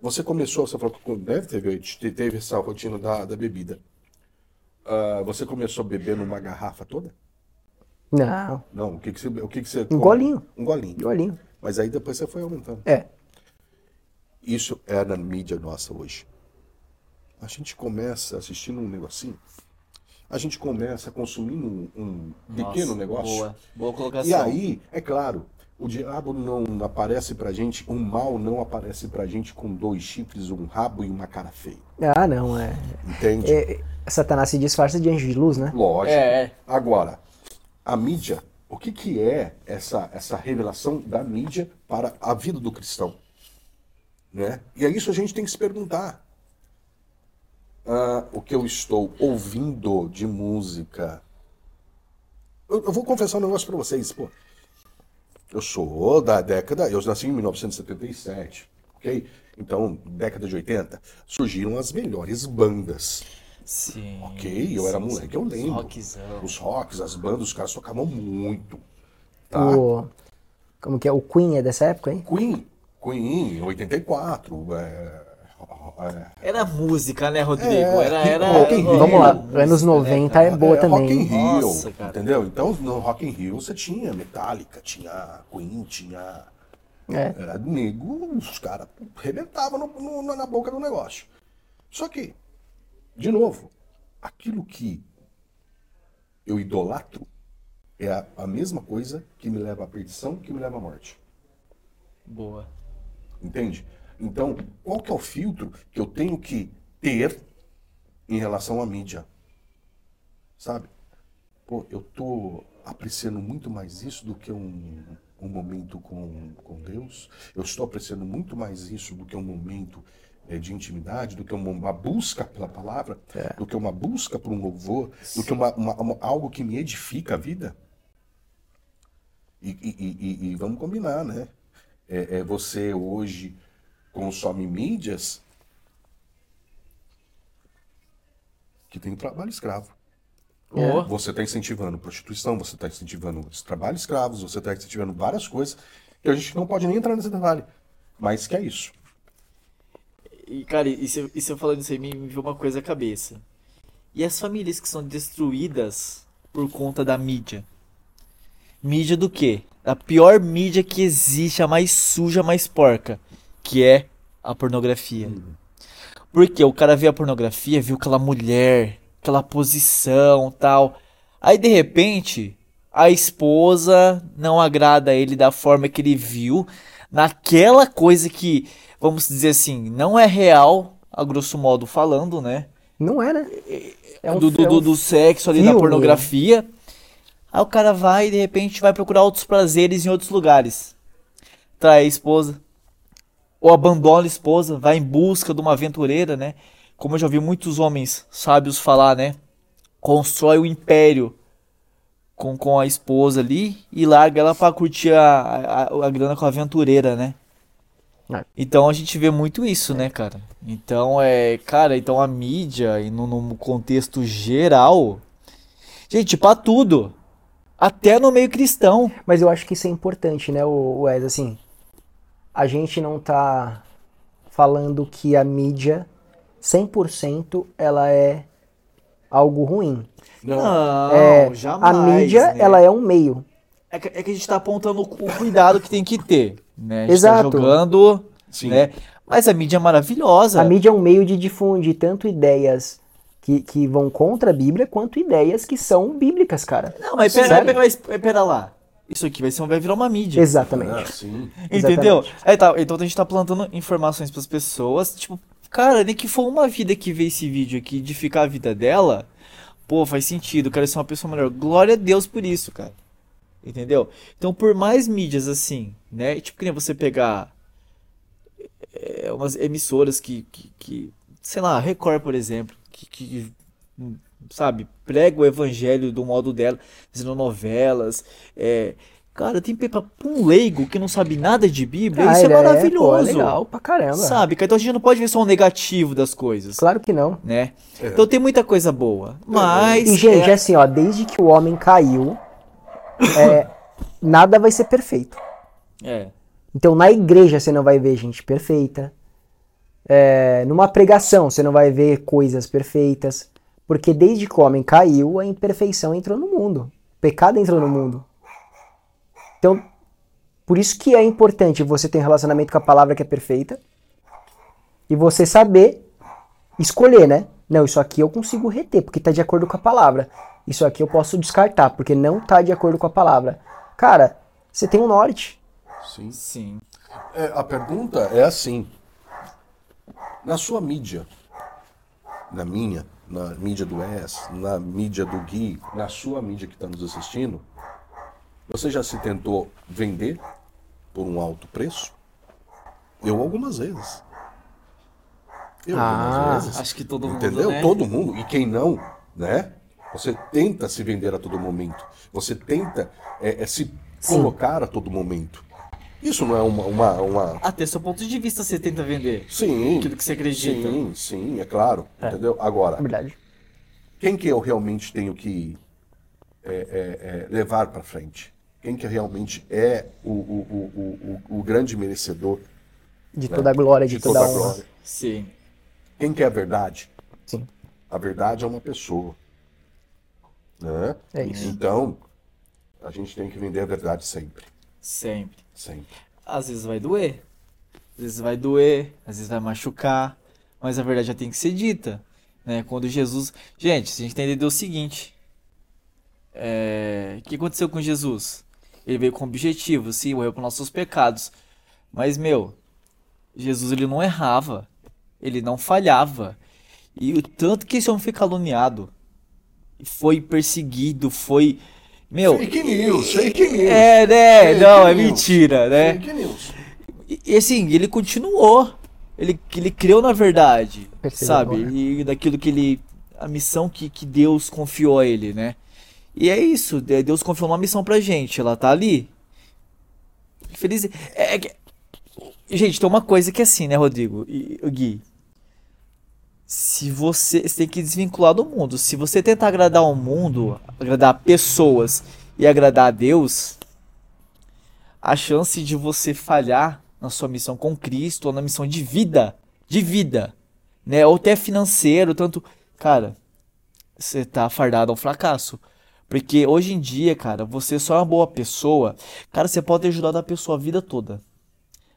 Você começou, você falou que né, teve, teve essa rotina da, da bebida. Ah, você começou a beber numa garrafa toda? Não, Não, o que, que você. O que, que você Um golinho. Um golinho. olhinho. Mas aí depois você foi aumentando. É. Isso é na mídia nossa hoje. A gente começa assistindo um negocinho, a gente começa consumindo um, um pequeno Nossa, negócio. Boa, boa colocação. E aí, é claro, o diabo não aparece pra gente, o mal não aparece pra gente com dois chifres, um rabo e uma cara feia. Ah, não, é. Entende? é Satanás se disfarça de anjo de luz, né? Lógico. É, é. Agora, a mídia, o que, que é essa, essa revelação da mídia para a vida do cristão? Né? E é isso a gente tem que se perguntar. Ah, o que eu estou ouvindo de música. Eu, eu vou confessar um negócio para vocês, pô. Eu sou da década, eu nasci em 1977, ok? Então, década de 80, surgiram as melhores bandas. Sim. Ok, eu era sim, moleque, sim. eu lembro. Rockzão. Os rocks, as bandas, os caras tocavam muito. Tá? O, como que é? O Queen é dessa época, hein? Queen, Queen, 84. É, é, Era música, né, Rodrigo? É, era, era, Rock in Rio. Vamos lá, anos né, 90 cara? é boa é, também. Rock in Rio, Nossa, cara. entendeu? Então no Rock in Rio você tinha Metallica, tinha Queen, tinha É. Era nego, os caras rebentavam na boca do negócio. Só que, de novo, aquilo que eu idolatro é a, a mesma coisa que me leva à perdição, que me leva à morte. Boa. Entende? Então, qual que é o filtro que eu tenho que ter em relação à mídia? Sabe? Pô, eu tô apreciando muito mais isso do que um, um momento com, com Deus. Eu estou apreciando muito mais isso do que um momento eh, de intimidade, do que uma, uma busca pela palavra, do que uma busca por um louvor, do que uma, uma- uma- algo que me edifica a vida. E, e- e- e- e vamos combinar, né? É, é você hoje consome mídias que tem trabalho escravo. Boa. Você está incentivando prostituição, você está incentivando trabalho escravos, você está incentivando várias coisas que a gente não pode nem entrar nesse detalhe. Mas que é isso. E, cara, e você, e você falando isso aí, me, me veio uma coisa à cabeça. E as famílias que são destruídas por conta da mídia? Mídia do quê? A pior mídia que existe, a mais suja, a mais porca, que é a pornografia. Porque o cara vê a pornografia, viu aquela mulher, aquela posição, tal. Aí de repente, a esposa não agrada a ele da forma que ele viu, naquela coisa que, vamos dizer assim, não é real, a grosso modo falando, né? Não é, né? É um, do, do, é um do, sexo ali, da filme. pornografia. Aí o cara vai e de repente vai procurar outros prazeres em outros lugares. Trai a esposa. Ou abandona a esposa, vai em busca de uma aventureira, né? Como eu já vi muitos homens sábios falar, né? Constrói o império com, com a esposa ali e larga ela pra curtir a, a, a grana com a aventureira, né? É. Então a gente vê muito isso, né, cara? Então é, cara, então a mídia e no, no contexto geral, gente, pra tudo, até no meio cristão. Mas eu acho que isso é importante, né, o Wes? Assim, a gente não tá falando que a mídia 100% ela é algo ruim. Não, É, jamais. a mídia, né? ela é um meio. É que, é que a gente tá apontando o cuidado que tem que ter, né? A gente Exato. tá jogando, Sim. né? Mas a mídia é maravilhosa. A mídia é um meio de difundir tanto ideias que, que vão contra a Bíblia, quanto ideias que são bíblicas, cara. Não, mas pera, mas pera lá. Isso aqui vai, ser, vai virar uma mídia. Ah, Exatamente. sim. Entendeu? Exatamente. Aí tá, então a gente tá plantando informações pras pessoas, tipo, cara, nem que for uma vida que vê esse vídeo aqui, edificar a vida dela, pô, faz sentido, eu quero ser uma pessoa melhor. Glória a Deus por isso, cara. Entendeu? Então, por mais mídias assim, né? Tipo, que nem você pegar é, umas emissoras que, que, que, sei lá, Record, por exemplo, que, que sabe, prega o evangelho do modo dela, fazendo novelas, é, cara, tem pra um leigo que não sabe nada de Bíblia, Ah, isso é ele pô, maravilhoso, legal pra caramba. sabe? Então a gente não pode ver só o negativo das coisas, Claro que não. né? Então tem muita coisa boa, mas E, gente, é- assim, ó, desde que o homem caiu, é, nada vai ser perfeito. é, Então, na igreja você não vai ver gente perfeita. É, numa pregação você não vai ver coisas perfeitas. Porque desde que o homem caiu, a imperfeição entrou no mundo. O pecado entrou no mundo. Então, por isso que é importante você ter um relacionamento com a palavra que é perfeita. E você saber escolher, né? Não, isso aqui eu consigo reter, porque tá de acordo com a palavra. Isso aqui eu posso descartar, porque não tá de acordo com a palavra. Cara, você tem um norte. Sim. sim, É, a pergunta é assim: na sua mídia, na minha, na mídia do S, na mídia do Gui, na sua mídia que está nos assistindo, você já se tentou vender por um alto preço? Eu algumas vezes. Eu Ah, algumas vezes. acho que todo mundo, Entendeu? né? Todo mundo. E quem não, né? Você tenta se vender a todo momento. Você tenta é, é, se colocar a todo momento. Isso não é uma. uma, uma... até seu ponto de vista você tenta vender Sim. aquilo que você acredita. Sim, sim, é claro. Entendeu? É Agora, verdade. quem que eu realmente tenho que é, é, é, levar para frente? Quem que realmente é o, o, o, o, grande merecedor de né? toda a glória, de, de toda, toda, a honra? Glória. Sim. Quem que é a verdade? Sim. A verdade é uma pessoa. Né? É isso. Então, a gente tem que vender a verdade sempre. Sempre. Sempre. Às vezes vai doer. Às vezes vai doer, às vezes vai machucar, mas a verdade já tem que ser dita. Né? Quando Jesus. Gente, a gente tem que entender o seguinte: é... o que aconteceu com Jesus? Ele veio com objetivo, sim, morreu por nossos pecados. Mas, meu, Jesus ele não errava, ele não falhava. E o tanto que esse homem foi caluniado, foi perseguido, foi. Meu. Fake news, fake news. É, né? Fake não, é news. é mentira, né? Fake news. E, e assim, ele continuou. Ele, ele creu na verdade, sabe? Agora. E daquilo que ele. A missão que, que Deus confiou a ele, né? E é isso, Deus confiou uma missão pra gente, ela tá ali. Feliz. É, é, gente, tem uma coisa que é assim, né, Rodrigo e Gui? Se você, você tem que desvincular do mundo. Se você tentar agradar o mundo, agradar pessoas e agradar a Deus, a chance de você falhar na sua missão com Cristo ou na missão de vida, de vida, né, ou até financeiro, tanto, cara, você tá fardado ao fracasso. Porque hoje em dia, cara, você só é uma boa pessoa, cara, você pode ajudar a pessoa a vida toda.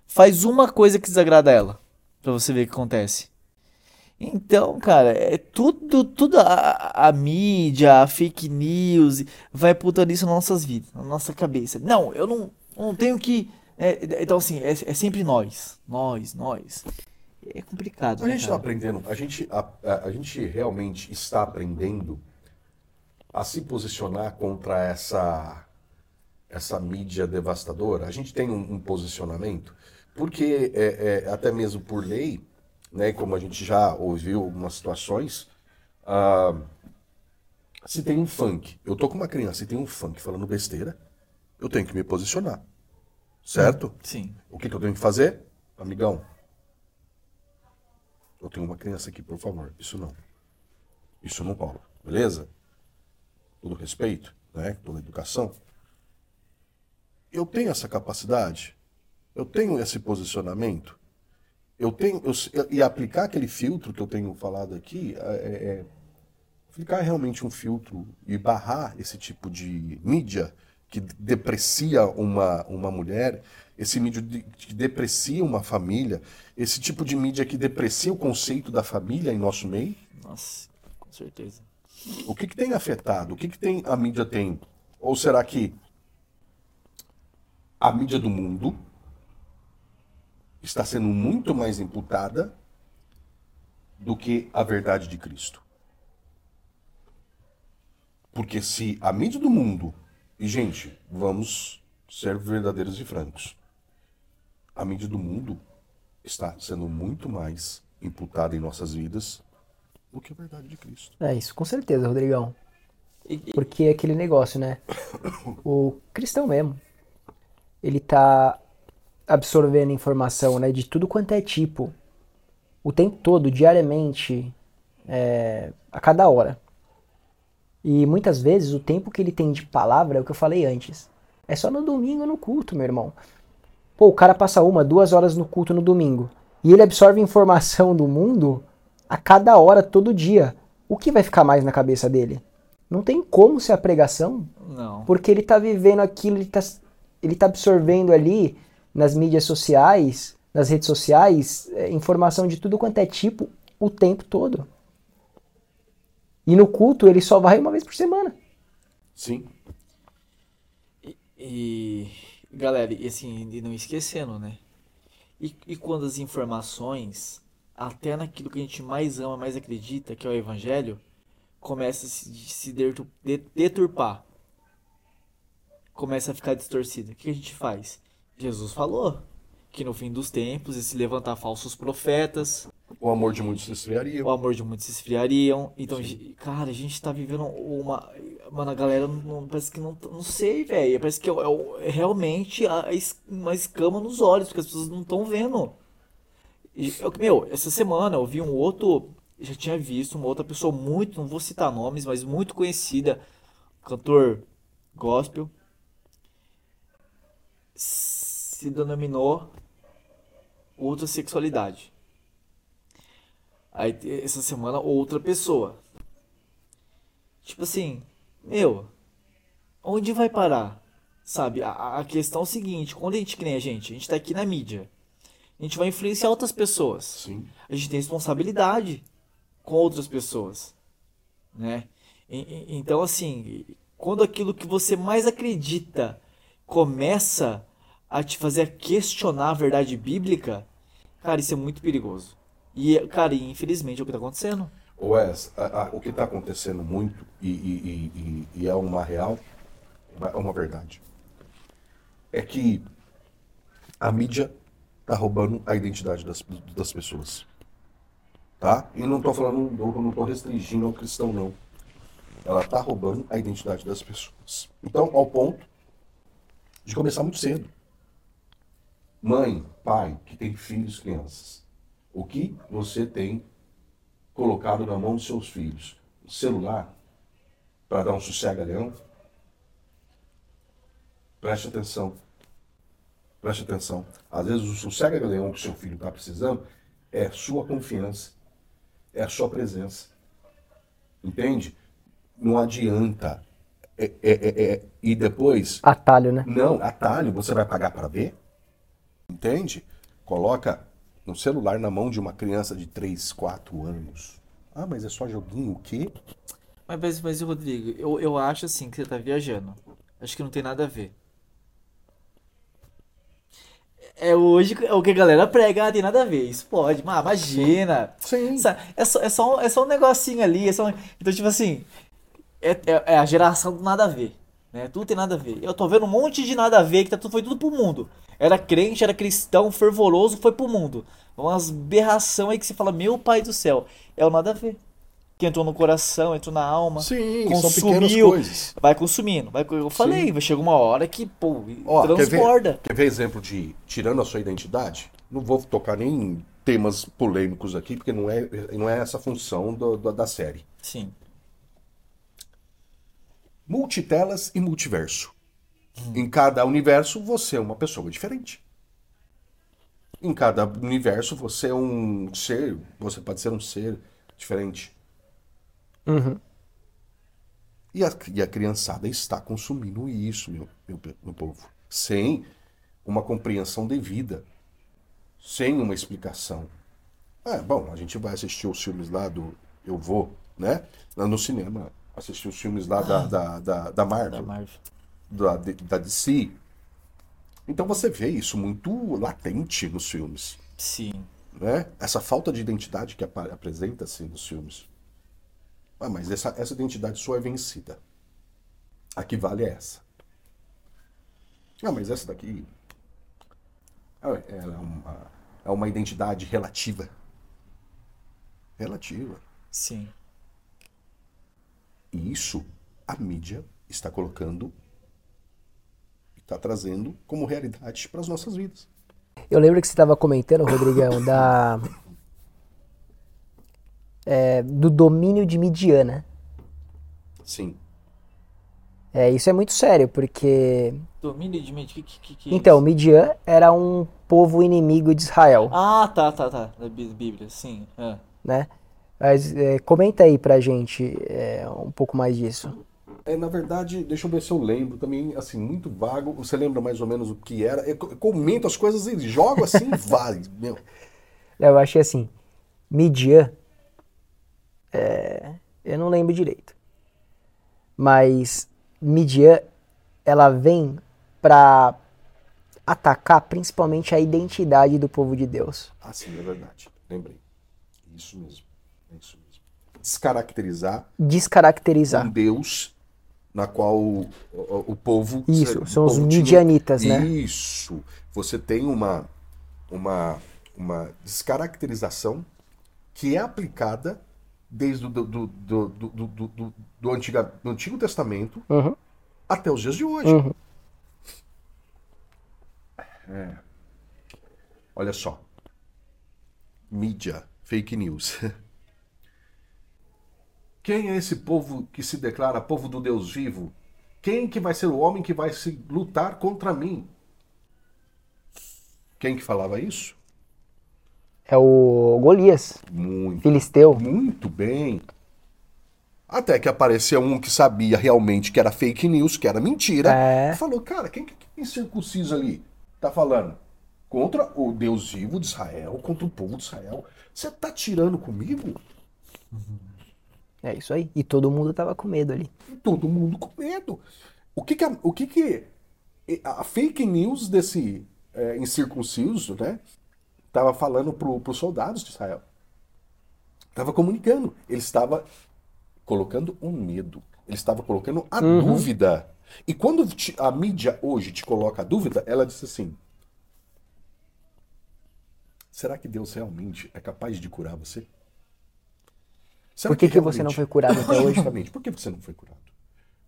Faz uma coisa que desagrada ela, pra você ver o que acontece. Então, cara, é tudo, tudo a, a, mídia, a fake news, vai putando isso nas nossas vidas, na nossa cabeça. Não, eu não, não tenho que. É, então, assim, é, é, sempre nós, nós, nós. É complicado. A né, gente está aprendendo, a gente, a, a, a gente realmente está aprendendo a se posicionar contra essa essa mídia devastadora? A gente tem um, um posicionamento, porque é, é, até mesmo por lei, né, como a gente já ouviu algumas situações, ah, se tem um funk, eu tô com uma criança e tem um funk falando besteira, eu tenho que me posicionar, certo? Sim. O que, que eu tenho que fazer? Amigão, eu tenho uma criança aqui, por favor, isso não. Isso não rola, beleza? todo respeito, né, toda educação, eu tenho essa capacidade, eu tenho esse posicionamento, eu tenho eu, e aplicar aquele filtro que eu tenho falado aqui é, é, é aplicar realmente um filtro e barrar esse tipo de mídia que deprecia uma, uma mulher, esse mídia que deprecia uma família, esse tipo de mídia que deprecia o conceito da família em nosso meio. Nossa, com certeza. O que, que tem afetado? O que, que tem a mídia tem? Ou será que a mídia do mundo está sendo muito mais imputada do que a verdade de Cristo? Porque se a mídia do mundo, e gente, vamos ser verdadeiros e francos, a mídia do mundo está sendo muito mais imputada em nossas vidas do que a verdade de Cristo. É isso, com certeza, Rodrigão. Porque é aquele negócio, né? <coughs> O cristão mesmo, ele tá absorvendo informação, né, de tudo quanto é tipo, o tempo todo, diariamente, é, a cada hora. E muitas vezes o tempo que ele tem de palavra é o que eu falei antes. É só no domingo no culto, meu irmão. Pô, o cara passa uma, duas horas no culto no domingo. E ele absorve informação do mundo a cada hora, todo dia. O que vai ficar mais na cabeça dele? Não tem como ser a pregação. Não. Porque ele está vivendo aquilo, ele está ele tá absorvendo ali nas mídias sociais, nas redes sociais, é, informação de tudo quanto é tipo o tempo todo. E no culto ele só vai uma vez por semana. Sim. E, e galera, e assim, e não esquecendo, né? E, e quando as informações até naquilo que a gente mais ama, mais acredita, que é o Evangelho, começa a se, se deturpar. Começa a ficar distorcido. O que a gente faz? Jesus falou que no fim dos tempos e se levantar falsos profetas. O amor de muitos se esfriaria. O amor de muitos se esfriariam. Então, Sim. cara, a gente tá vivendo uma. Mano, a galera não, parece que não. Não sei, velho. Parece que é, é, é realmente uma escama nos olhos, porque as pessoas não estão vendo. Eu, meu, essa semana eu vi um outro já tinha visto uma outra pessoa muito, não vou citar nomes, mas muito conhecida, cantor gospel, se denominou outra sexualidade. Aí essa semana outra pessoa. Tipo assim, meu, onde vai parar? Sabe, a, a questão é o seguinte, quando a gente, a gente, a gente tá aqui na mídia, a gente vai influenciar outras pessoas. Sim. A gente tem responsabilidade com outras pessoas, né? E, e, então, assim, quando aquilo que você mais acredita começa a te fazer questionar a verdade bíblica, cara, isso é muito perigoso. E, cara, infelizmente é o que está acontecendo. Wes, a, a, o que está acontecendo muito, e, e, e, é uma real, é uma verdade, é que a mídia está roubando a identidade das, das pessoas. Tá? E não estou falando, não estou restringindo ao cristão, não. Ela está roubando a identidade das pessoas. Então, ao ponto de começar muito cedo. Mãe, pai, que tem filhos, crianças, o que você tem colocado na mão dos seus filhos? O celular para dar um sossega-leão? Preste atenção. Preste atenção. Às vezes o sossega-leão que seu filho está precisando é sua confiança, é a sua presença. Entende? Não adianta. É, é, é, é, e depois. Atalho, né? Não, atalho. Você vai pagar para ver? Entende? Coloca um celular na mão de uma criança de 3, 4 anos. Ah, mas é só joguinho, o quê? Mas, mas, mas Rodrigo, eu, eu acho assim que você tá viajando. Acho que não tem nada a ver. É hoje é o que a galera prega, ah, tem nada a ver. Isso pode, mas imagina. Sim. É só, é, só, é só um negocinho ali. É só, então, tipo assim, é, é, é, a geração do nada a ver. Né? Tudo tem nada a ver. Eu tô vendo um monte de nada a ver que tá, tudo, foi tudo pro mundo. Era crente, era cristão, fervoroso, foi pro mundo. Umas berração aí que você fala, meu pai do céu. É o nada a ver que entrou no coração, entrou na alma. Sim, consumiu, coisas. Vai consumindo. Vai, eu falei, vai chegar uma hora que, pô, Ó, transborda. Quer ver, quer ver exemplo de tirando a sua identidade? Não vou tocar nem em temas polêmicos aqui, porque não é, não é essa função do, do, da série. Sim. Multitelas e multiverso. Hum. Em cada universo, você é uma pessoa diferente. Em cada universo, você é um ser, você pode ser um ser diferente. Uhum. E, a, e a criançada está consumindo isso, meu, meu, meu povo, sem uma compreensão devida, sem uma explicação. É, bom, a gente vai assistir os filmes lá do. Eu vou, né? Lá no cinema, assistir os filmes lá da, da, da, da Marvel. Da Marvel. Da, da DC. Então você vê isso muito latente nos filmes. Sim. Né? Essa falta de identidade que apresenta-se nos filmes. Ah, mas essa, essa identidade sua é vencida. A que vale é essa. Ah, mas essa daqui. Ela é uma, é uma identidade relativa. Relativa. Sim. E isso a mídia está colocando, está trazendo como realidade para as nossas vidas. Eu lembro que você estava comentando, Rodrigão, da é, do domínio de Midiana. Sim. É, isso é muito sério, porque. Domínio de Midian? Que, que, que é então, Midian era um povo inimigo de Israel. Ah, tá, tá, tá. Da Bíblia, sim. É. Né? Mas é, comenta aí pra gente é, um pouco mais disso. É, na verdade, deixa eu ver se eu lembro também, assim, muito vago. Você lembra mais ou menos o que era? Eu comento as coisas e jogo assim, <laughs> vale, meu. Eu achei assim, Midian é, eu não lembro direito. Mas Midian, ela vem para atacar principalmente a identidade do povo de Deus. Ah, sim, é verdade. Lembrei. Isso mesmo. É isso mesmo. Descaracterizar. Descaracterizar. Um Deus na qual o, o, o povo. Isso, são os midianitas, tinha... né? Isso. Você tem uma, uma, uma descaracterização que é aplicada desde o do, do, do, do, do, do, antiga, do Antigo Testamento uhum. até os dias de hoje. Uhum. É. Olha só. Mídia, fake news. <laughs> Quem é esse povo que se declara povo do Deus vivo? Quem que vai ser o homem que vai se lutar contra mim? Quem que falava isso? É o Golias. Muito. Filisteu. Muito bem. Até que apareceu um que sabia realmente que era fake news, que era mentira. É. E falou, cara, quem que é circunciso ali? Tá falando contra o Deus vivo de Israel, contra o povo de Israel. Você tá tirando comigo? É isso aí. E todo mundo tava com medo ali. Todo mundo com medo. O que que a, o que que a fake news desse é, incircunciso, né? Tava falando pro, pros soldados de Israel. Tava comunicando. Ele estava colocando um medo. Ele estava colocando a Uhum. dúvida. E quando te- a mídia hoje te coloca a dúvida, ela diz assim: Será que Deus realmente é capaz de curar você? Será Por que, que você não foi curado até hoje? Justamente, por que você não foi curado?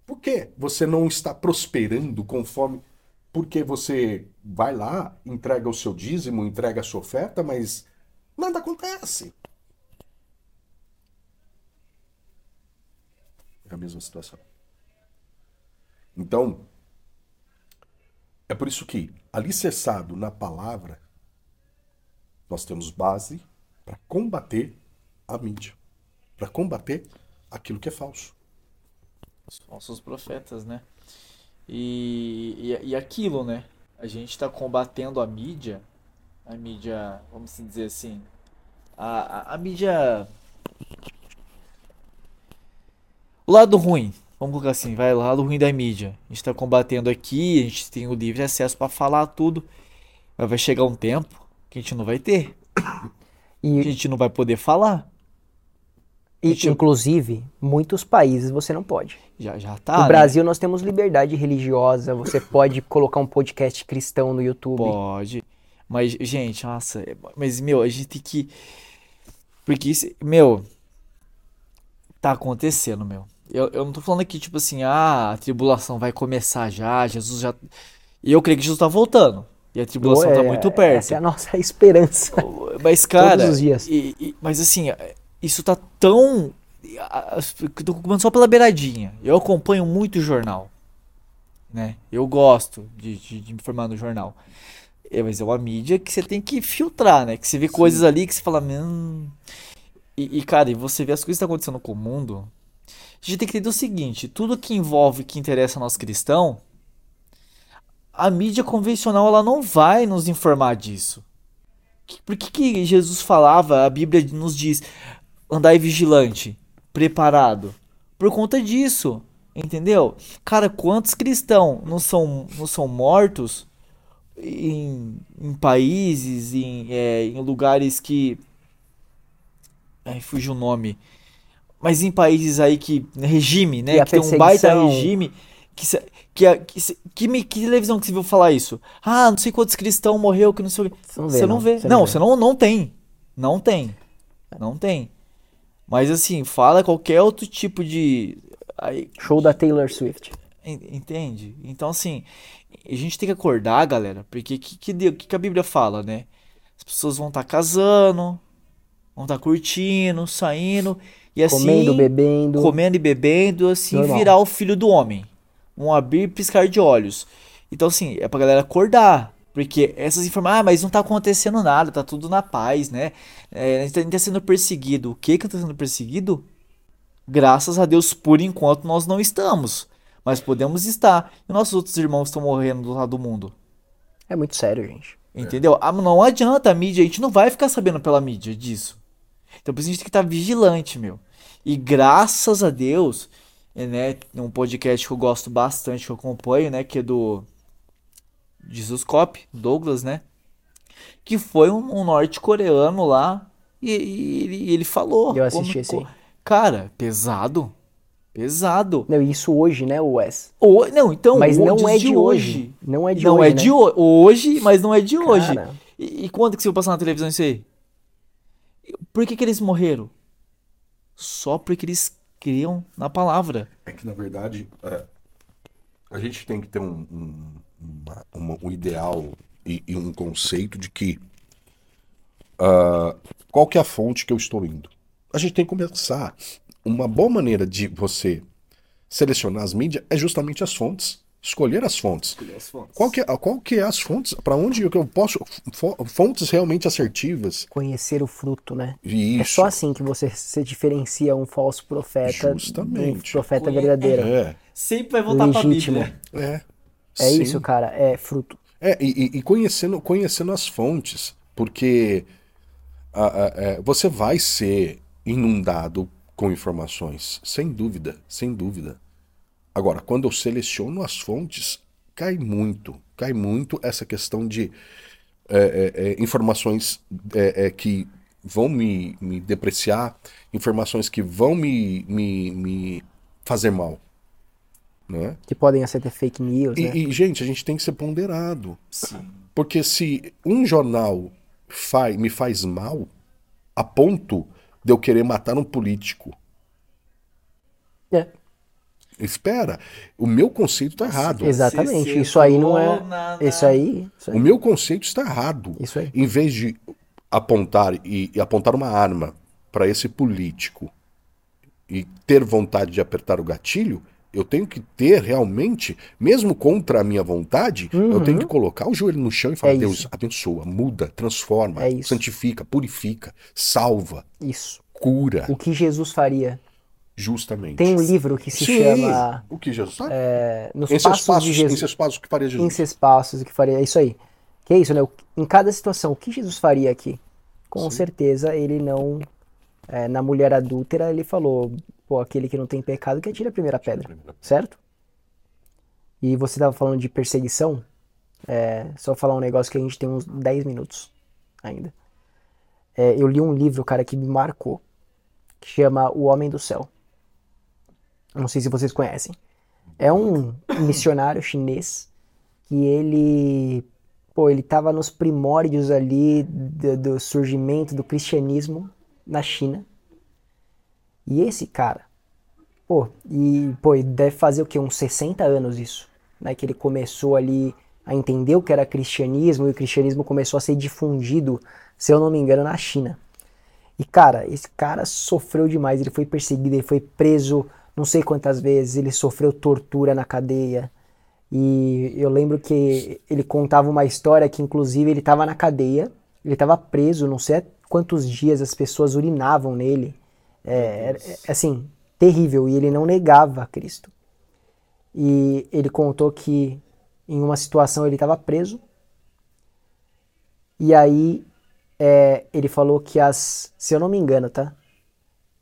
Por que você não está prosperando conforme. Porque você vai lá, entrega o seu dízimo, entrega a sua oferta, mas nada acontece. É a mesma situação. Então, é por isso que, alicerçado na palavra, nós temos base para combater a mídia, para combater aquilo que é falso. Os falsos profetas, né? E, e, e aquilo, né? A gente está combatendo a mídia, a mídia, vamos dizer assim, a, a, a mídia. O lado ruim, vamos colocar assim, vai, o lado ruim da mídia. A gente está combatendo aqui, a gente tem o livre acesso para falar tudo, mas vai chegar um tempo que a gente não vai ter, que a E, gente não vai poder falar. E, gente- inclusive, muitos países você não pode. Já, já tá, no né? Brasil nós temos liberdade religiosa, você pode colocar um podcast cristão no YouTube. Pode. Mas, gente, nossa, é- mas, meu, a gente tem que. Porque, isso- meu, tá acontecendo, meu. Eu, eu não tô falando aqui, tipo assim, ah, a tribulação vai começar já, Jesus já. E eu creio que Jesus tá voltando. E a tribulação tá É, muito perto. Essa é a nossa <laughs> esperança. Mas, cara, os dias. e- e- mas assim, isso tá tão. eu Tô comendo só pela beiradinha. Eu acompanho muito jornal. Né? Eu gosto de, de, de me informar no jornal. É, mas é uma mídia que você tem que filtrar, né? Que você vê coisas ali que você fala. Hum... E, e, cara, e você vê as coisas que estão acontecendo com o mundo. A gente tem que entender o seguinte: tudo que envolve, que interessa a nós cristão, a mídia convencional ela não vai nos informar disso. Por que, que Jesus falava, a Bíblia nos diz, andai vigilante, preparado? Por conta disso, entendeu? Cara, quantos cristãos não são, não são mortos em, em países, em, é, em lugares que. Ai, fugiu o nome. Mas em países aí que. Regime, né? E a Que tem um baita regime. Que, que, que, que, me- que televisão que você viu falar isso? Ah, não sei quantos cristãos morreu, que não sei o quê. Você não vê, Você não não. vê. Você Não, não vê. você não, não tem. Não tem. Não tem. Mas assim, fala qualquer outro tipo de. Aí, Show da Taylor Swift. en- entende? Então, assim, a gente tem que acordar, galera, porque o que, que, que, a Bíblia fala, né? As pessoas vão estar casando, vão estar curtindo, saindo, e assim. Comendo, bebendo. comendo e bebendo, assim, Normal. virar o filho do homem. Um abrir e piscar de olhos. Então, assim, é pra galera acordar. Porque essas informações, ah, mas não tá acontecendo nada, tá tudo na paz, né? É, a gente tá- tá sendo perseguido. O que que tá sendo perseguido? Graças a Deus, por enquanto, nós não estamos. Mas podemos estar. E nossos outros irmãos estão morrendo do lado do mundo. É muito sério, gente. Entendeu? Ah, não adianta a mídia, a gente não vai ficar sabendo pela mídia disso. Então por isso a gente tem que estar vigilante, meu. E graças a Deus, é, né, um podcast que eu gosto bastante, que eu acompanho, né, que é do Jesus Cop, Douglas, né? Que foi um, um norte-coreano lá e, e ele, ele falou. Eu assisti como- esse aí. Cara, pesado. Pesado. Não, isso hoje, né, Wes? O, não, então, Mas o- não é de hoje. Não é de não hoje, é né? de ho- hoje, mas não é de hoje. Cara. E, e quando que você viu passar na televisão isso aí? Por que que eles morreram? Só porque eles criam na palavra. É que, na verdade, é, a gente tem que ter um, um, uma- uma- um ideal e, e um conceito de que ah, qual que é a fonte que eu estou indo. A gente tem que começar uma boa maneira de você selecionar as mídias é justamente as fontes. Escolher as fontes. Escolher as fontes. Qual que é, qual que é as fontes? Para onde eu posso. Fontes realmente assertivas. Conhecer o fruto, né? Isso. É só assim que você se diferencia um falso profeta Justamente. um profeta verdadeiro. É. Sempre vai voltar Legítimo. pra Bíblia. É. É Sim. isso, cara. É fruto. É, e, e- conhecendo, conhecendo as fontes, porque a- a- é, você vai ser inundado com informações, sem dúvida, sem dúvida. Agora, quando eu seleciono as fontes, cai muito, cai muito essa questão de é, é, é, informações é, é, que vão me, me depreciar, informações que vão me, me, me fazer mal. Né? Que podem ser fake news, E, né? e, gente, a gente tem que ser ponderado. Sim. Porque se um jornal faz, me faz mal, a ponto de eu querer matar um político, É, espera, o meu conceito está errado. exatamente. Você Isso aí não é. na- na- Isso aí. Isso O aí. meu conceito está errado. Isso aí. Em vez de apontar e, e apontar uma arma para esse político e ter vontade de apertar o gatilho, eu tenho que ter realmente, mesmo contra a minha vontade, eu tenho que colocar o joelho no chão e falar: Uhum. É Deus, isso. abençoa, muda, transforma, É santifica, purifica, salva, Isso. cura, O que Jesus faria? justamente. Tem um livro que se Sim, chama O que Jesus sabe? é, Nos em seus Passos passos, de em Jesus. seus passos, o que faria Jesus? Em seus passos, o que faria? É isso aí. Que é isso, né? Em cada situação, o que Jesus faria aqui? Com Sim. certeza ele não. É, na mulher adúltera, ele falou: pô, aquele que não tem pecado que atire a primeira pedra. Certo? E você estava falando de perseguição. É, só falar um negócio que a gente tem uns 10 minutos ainda. É, eu li um livro, cara, que me marcou, que chama O Homem do Céu. Não sei se vocês conhecem. É um <coughs> missionário chinês que ele, pô, ele tava nos primórdios ali do, do surgimento do cristianismo na China. E esse cara, pô, e pô, deve fazer o quê? Uns 60 anos isso, né? Que ele começou ali a entender o que era cristianismo e o cristianismo começou a ser difundido, se eu não me engano, na China. E cara, esse cara sofreu demais, ele foi perseguido, ele foi preso não sei quantas vezes, ele sofreu tortura na cadeia. E eu lembro que ele contava uma história que inclusive ele estava na cadeia, ele estava preso, não sei quantos dias as pessoas urinavam nele. É, era- é, assim, terrível, e ele não negava Cristo. E ele contou que em uma situação ele estava preso, e aí é, ele falou que as, se eu não me engano, tá?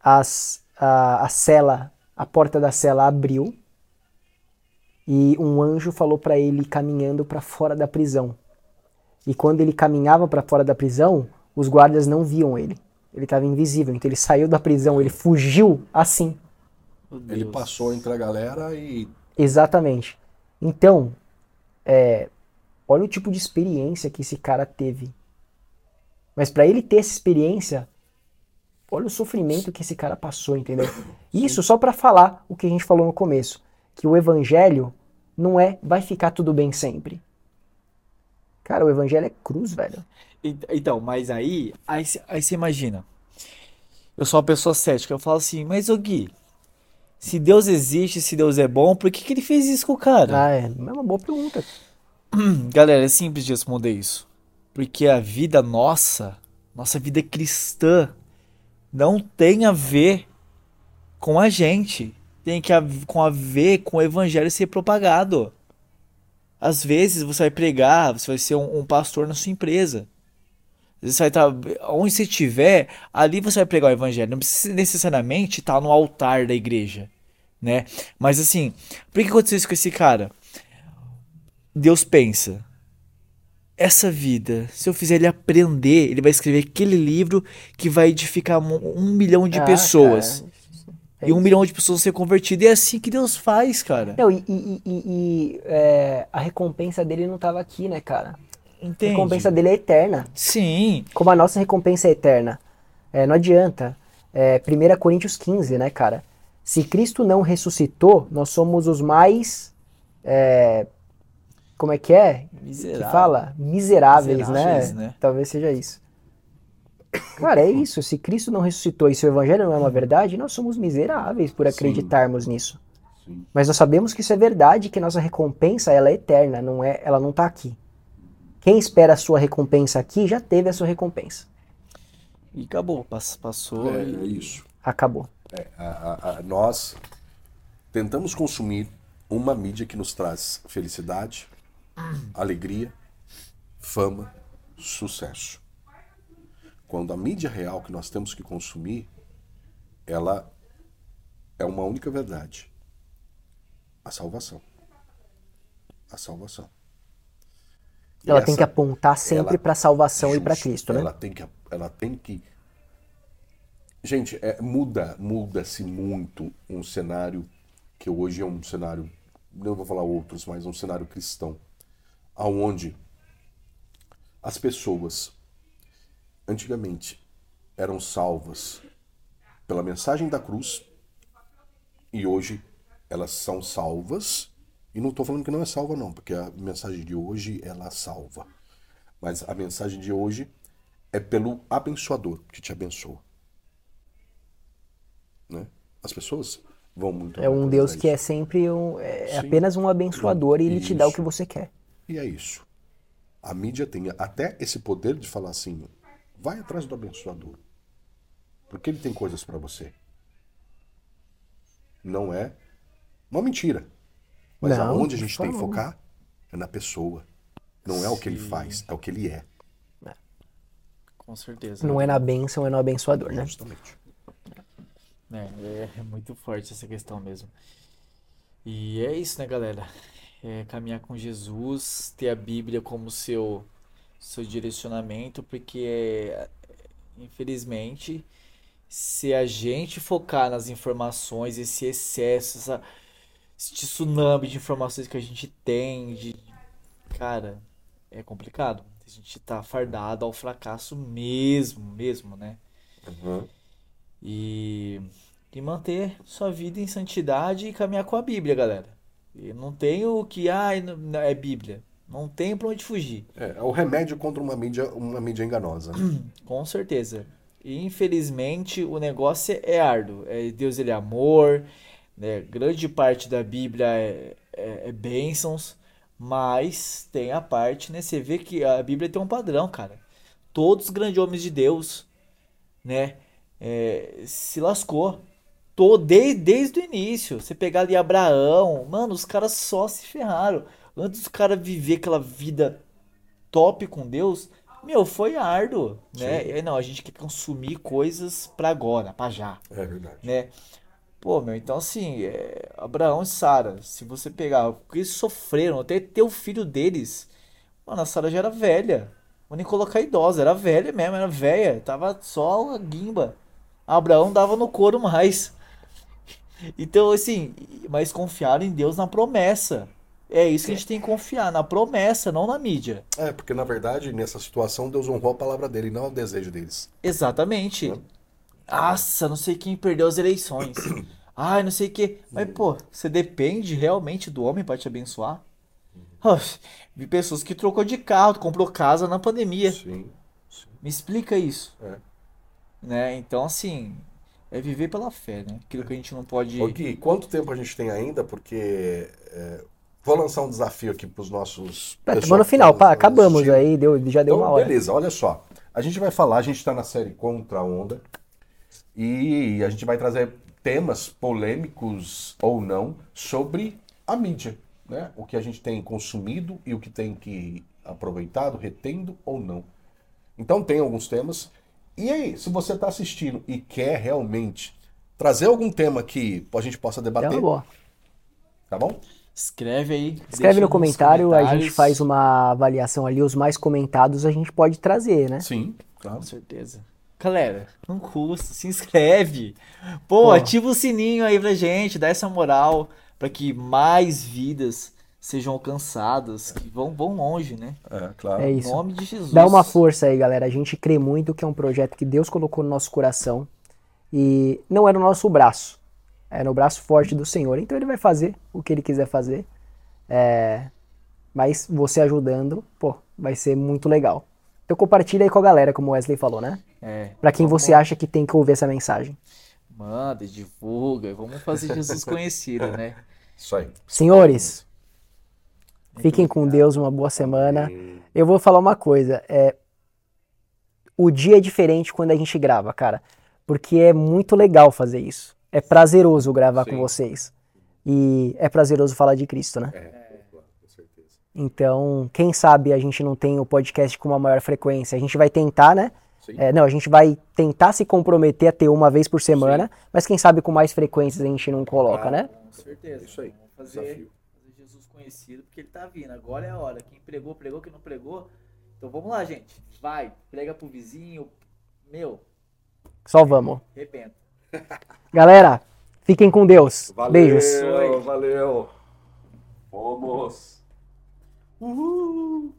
As, a, a cela, a porta da cela abriu e um anjo falou para ele caminhando para fora da prisão. E quando ele caminhava para fora da prisão, os guardas não viam ele. Ele estava invisível, então ele saiu da prisão, ele fugiu assim. Ele passou entre a galera e Exatamente. Então, é, olha o tipo de experiência que esse cara teve. Mas para ele ter essa experiência, olha o sofrimento que esse cara passou, entendeu? <coughs> Isso só para falar o que a gente falou no começo, que o evangelho não é vai ficar tudo bem sempre. Cara, o evangelho é cruz, velho. Ent- Então, mas aí, aí, aí você imagina. Eu sou uma pessoa cética. Eu falo assim, mas ô Gui, se Deus existe, se Deus é bom, por que, que ele fez isso com o cara? Ah, é, é uma boa pergunta. <clears throat> Galera, é simples de responder isso. Porque a vida nossa, nossa vida cristã, não tem a ver com a gente. Tem que a, com a ver com o evangelho ser propagado. Às vezes você vai pregar, você vai ser um, um pastor na sua empresa. Você vai estar, onde você estiver, ali você vai pregar o evangelho. Não precisa necessariamente estar no altar da igreja, né? Mas assim, por que aconteceu isso com esse cara? Deus pensa, essa vida, se eu fizer ele aprender, ele vai escrever aquele livro que vai edificar um, um milhão de Ah, pessoas. cara, E um milhão de pessoas ser convertidas. E é assim que Deus faz, cara. Não, e, e- e- e, é, a recompensa dele não tava aqui, né, cara? A Entende? recompensa dele é eterna. Sim. Como a nossa recompensa é eterna. É, não adianta. É, 1 Coríntios 15, né, cara? Se Cristo não ressuscitou, nós somos os mais. é, como é que é? Que fala? Miseráveis, Miseráveis, né? né? Talvez seja isso. Cara, é isso. Se Cristo não ressuscitou e se o evangelho não é uma verdade, nós somos miseráveis por acreditarmos Sim. nisso. Sim. Mas nós sabemos que isso é verdade, que nossa recompensa ela é eterna, não é, ela não está aqui. Quem espera a sua recompensa aqui já teve a sua recompensa. E acabou, passou. É, é isso. Acabou. É, a, a, a, nós tentamos consumir uma mídia que nos traz felicidade, alegria, fama, sucesso. Quando a mídia real que nós temos que consumir, ela é uma única verdade. A salvação. A salvação. E ela essa, tem que apontar sempre para a salvação justo, e para Cristo, né? Ela tem que, ela tem que Gente, é, muda, muda-se muito um cenário que hoje é um cenário, não vou falar outros, mas um cenário cristão, aonde as pessoas antigamente eram salvas pela mensagem da cruz e hoje elas são salvas e não estou falando que não é salva não, porque a mensagem de hoje ela salva, mas a mensagem de hoje é pelo abençoador que te abençoa. Né? As pessoas vão muito. É um Deus que é sempre um, é apenas um abençoador e ele isso. te dá o que você quer. E é isso. A mídia tem até esse poder de falar assim: vai atrás do abençoador. Porque ele tem coisas para você. Não é uma mentira. Mas não, aonde a gente tem que focar é na pessoa. Não é o que ele faz, é o que ele é. é. Com certeza. Não é na bênção, é no abençoador, né? Justamente. É, é muito forte essa questão mesmo. E é isso, né, galera? É caminhar com Jesus, ter a Bíblia como seu seu direcionamento, porque infelizmente, se a gente focar nas informações, esse excesso, essa, esse tsunami de informações que a gente tem, de, cara, é complicado. A gente tá fardado ao fracasso mesmo, mesmo, né? Uhum. E, e manter sua vida em santidade e caminhar com a Bíblia, galera. E não tem o que, ah, é Bíblia. Não tem pra onde fugir. É, é o remédio contra uma mídia, uma mídia enganosa. Né? <clears throat> com certeza. E infelizmente o negócio é árduo. É, Deus ele é amor, né? grande parte da Bíblia é, é, é bênçãos, mas tem a parte, né? Você vê que a Bíblia tem um padrão, cara. Todos os grandes homens de Deus, né? é, se lascou. Tô desde, desde o início. Você pegar ali Abraão, mano, os caras só se ferraram. Antes dos caras viver aquela vida top com Deus, meu, foi árduo, né? Não, a gente quer consumir coisas para agora, para já. É verdade. Né? Pô, meu, então assim, é, Abraão e Sara, se você pegar, porque eles sofreram, até ter o filho deles, mano, a Sara já era velha. Vou nem colocar idosa, era velha mesmo, era velha, tava só a guimba. Abraão dava no couro mais. <laughs> Então, assim, mas confiar em Deus na promessa. É isso que a gente tem que confiar, na promessa, não na mídia. É, porque na verdade, nessa situação, Deus honrou a palavra dele, não o desejo deles. Exatamente. É. Nossa, não sei quem perdeu as eleições. <coughs> Ai, não sei o que. Mas, pô, você depende realmente do homem para te abençoar? vi pessoas que trocou de carro, comprou casa na pandemia. Sim. sim. Me explica isso. É. Né? Então, assim, é viver pela fé, né? Aquilo que a gente não pode. Ô Gui, quanto tempo a gente tem ainda? Porque é, vou lançar um desafio aqui para os nossos. Estamos no final, pá, acabamos aí, deu, já deu então, uma hora. Beleza, olha só. A gente vai falar, a gente está na série Contra a Onda e a gente vai trazer temas polêmicos ou não sobre a mídia, né? O que a gente tem consumido e o que tem que aproveitado, retendo ou não. Então tem alguns temas e aí, se você está assistindo e quer realmente trazer algum tema que a gente possa debater, é boa. tá bom? Escreve aí. Escreve no comentário, a gente faz uma avaliação ali, os mais comentados a gente pode trazer, né? Sim, claro. Com certeza. Galera, não custa, se inscreve. Pô, Pô, ativa o sininho aí pra gente, dá essa moral para que mais vidas sejam alcançadas, que vão, vão longe, né? É, claro. É isso. Em nome de Jesus. Dá uma força aí, galera. A gente crê muito que é um projeto que Deus colocou no nosso coração e não é no nosso braço, é no braço forte do Senhor. Então ele vai fazer o que ele quiser fazer. É... Mas você ajudando, pô, vai ser muito legal. Então compartilha aí com a galera, como o Wesley falou, né? É. Para quem você acha que tem que ouvir essa mensagem. Manda, divulga, vamos fazer Jesus conhecido, né? Isso aí. Senhores, fiquem com Deus, uma boa semana. Eu vou falar uma coisa, é o dia é diferente quando a gente grava, cara, porque é muito legal fazer isso. É prazeroso gravar Sim. com vocês. E é prazeroso falar de Cristo, né? É, com certeza. Então, quem sabe a gente não tem o podcast com uma maior frequência. A gente vai tentar, né? Sim. É, não, a gente vai tentar se comprometer a ter uma vez por semana, mas quem sabe com mais frequências a gente não coloca, Ah, né? Com certeza. Isso aí, Vamos fazer, desafio. fazer Jesus conhecido, porque ele tá vindo. Agora é a hora. Quem pregou, pregou. Quem não pregou. Então vamos lá, gente. Vai, prega pro vizinho. Meu, Só vamos. arrebenta. Galera, fiquem com Deus. Valeu, Beijos. valeu. Vamos. Uhul!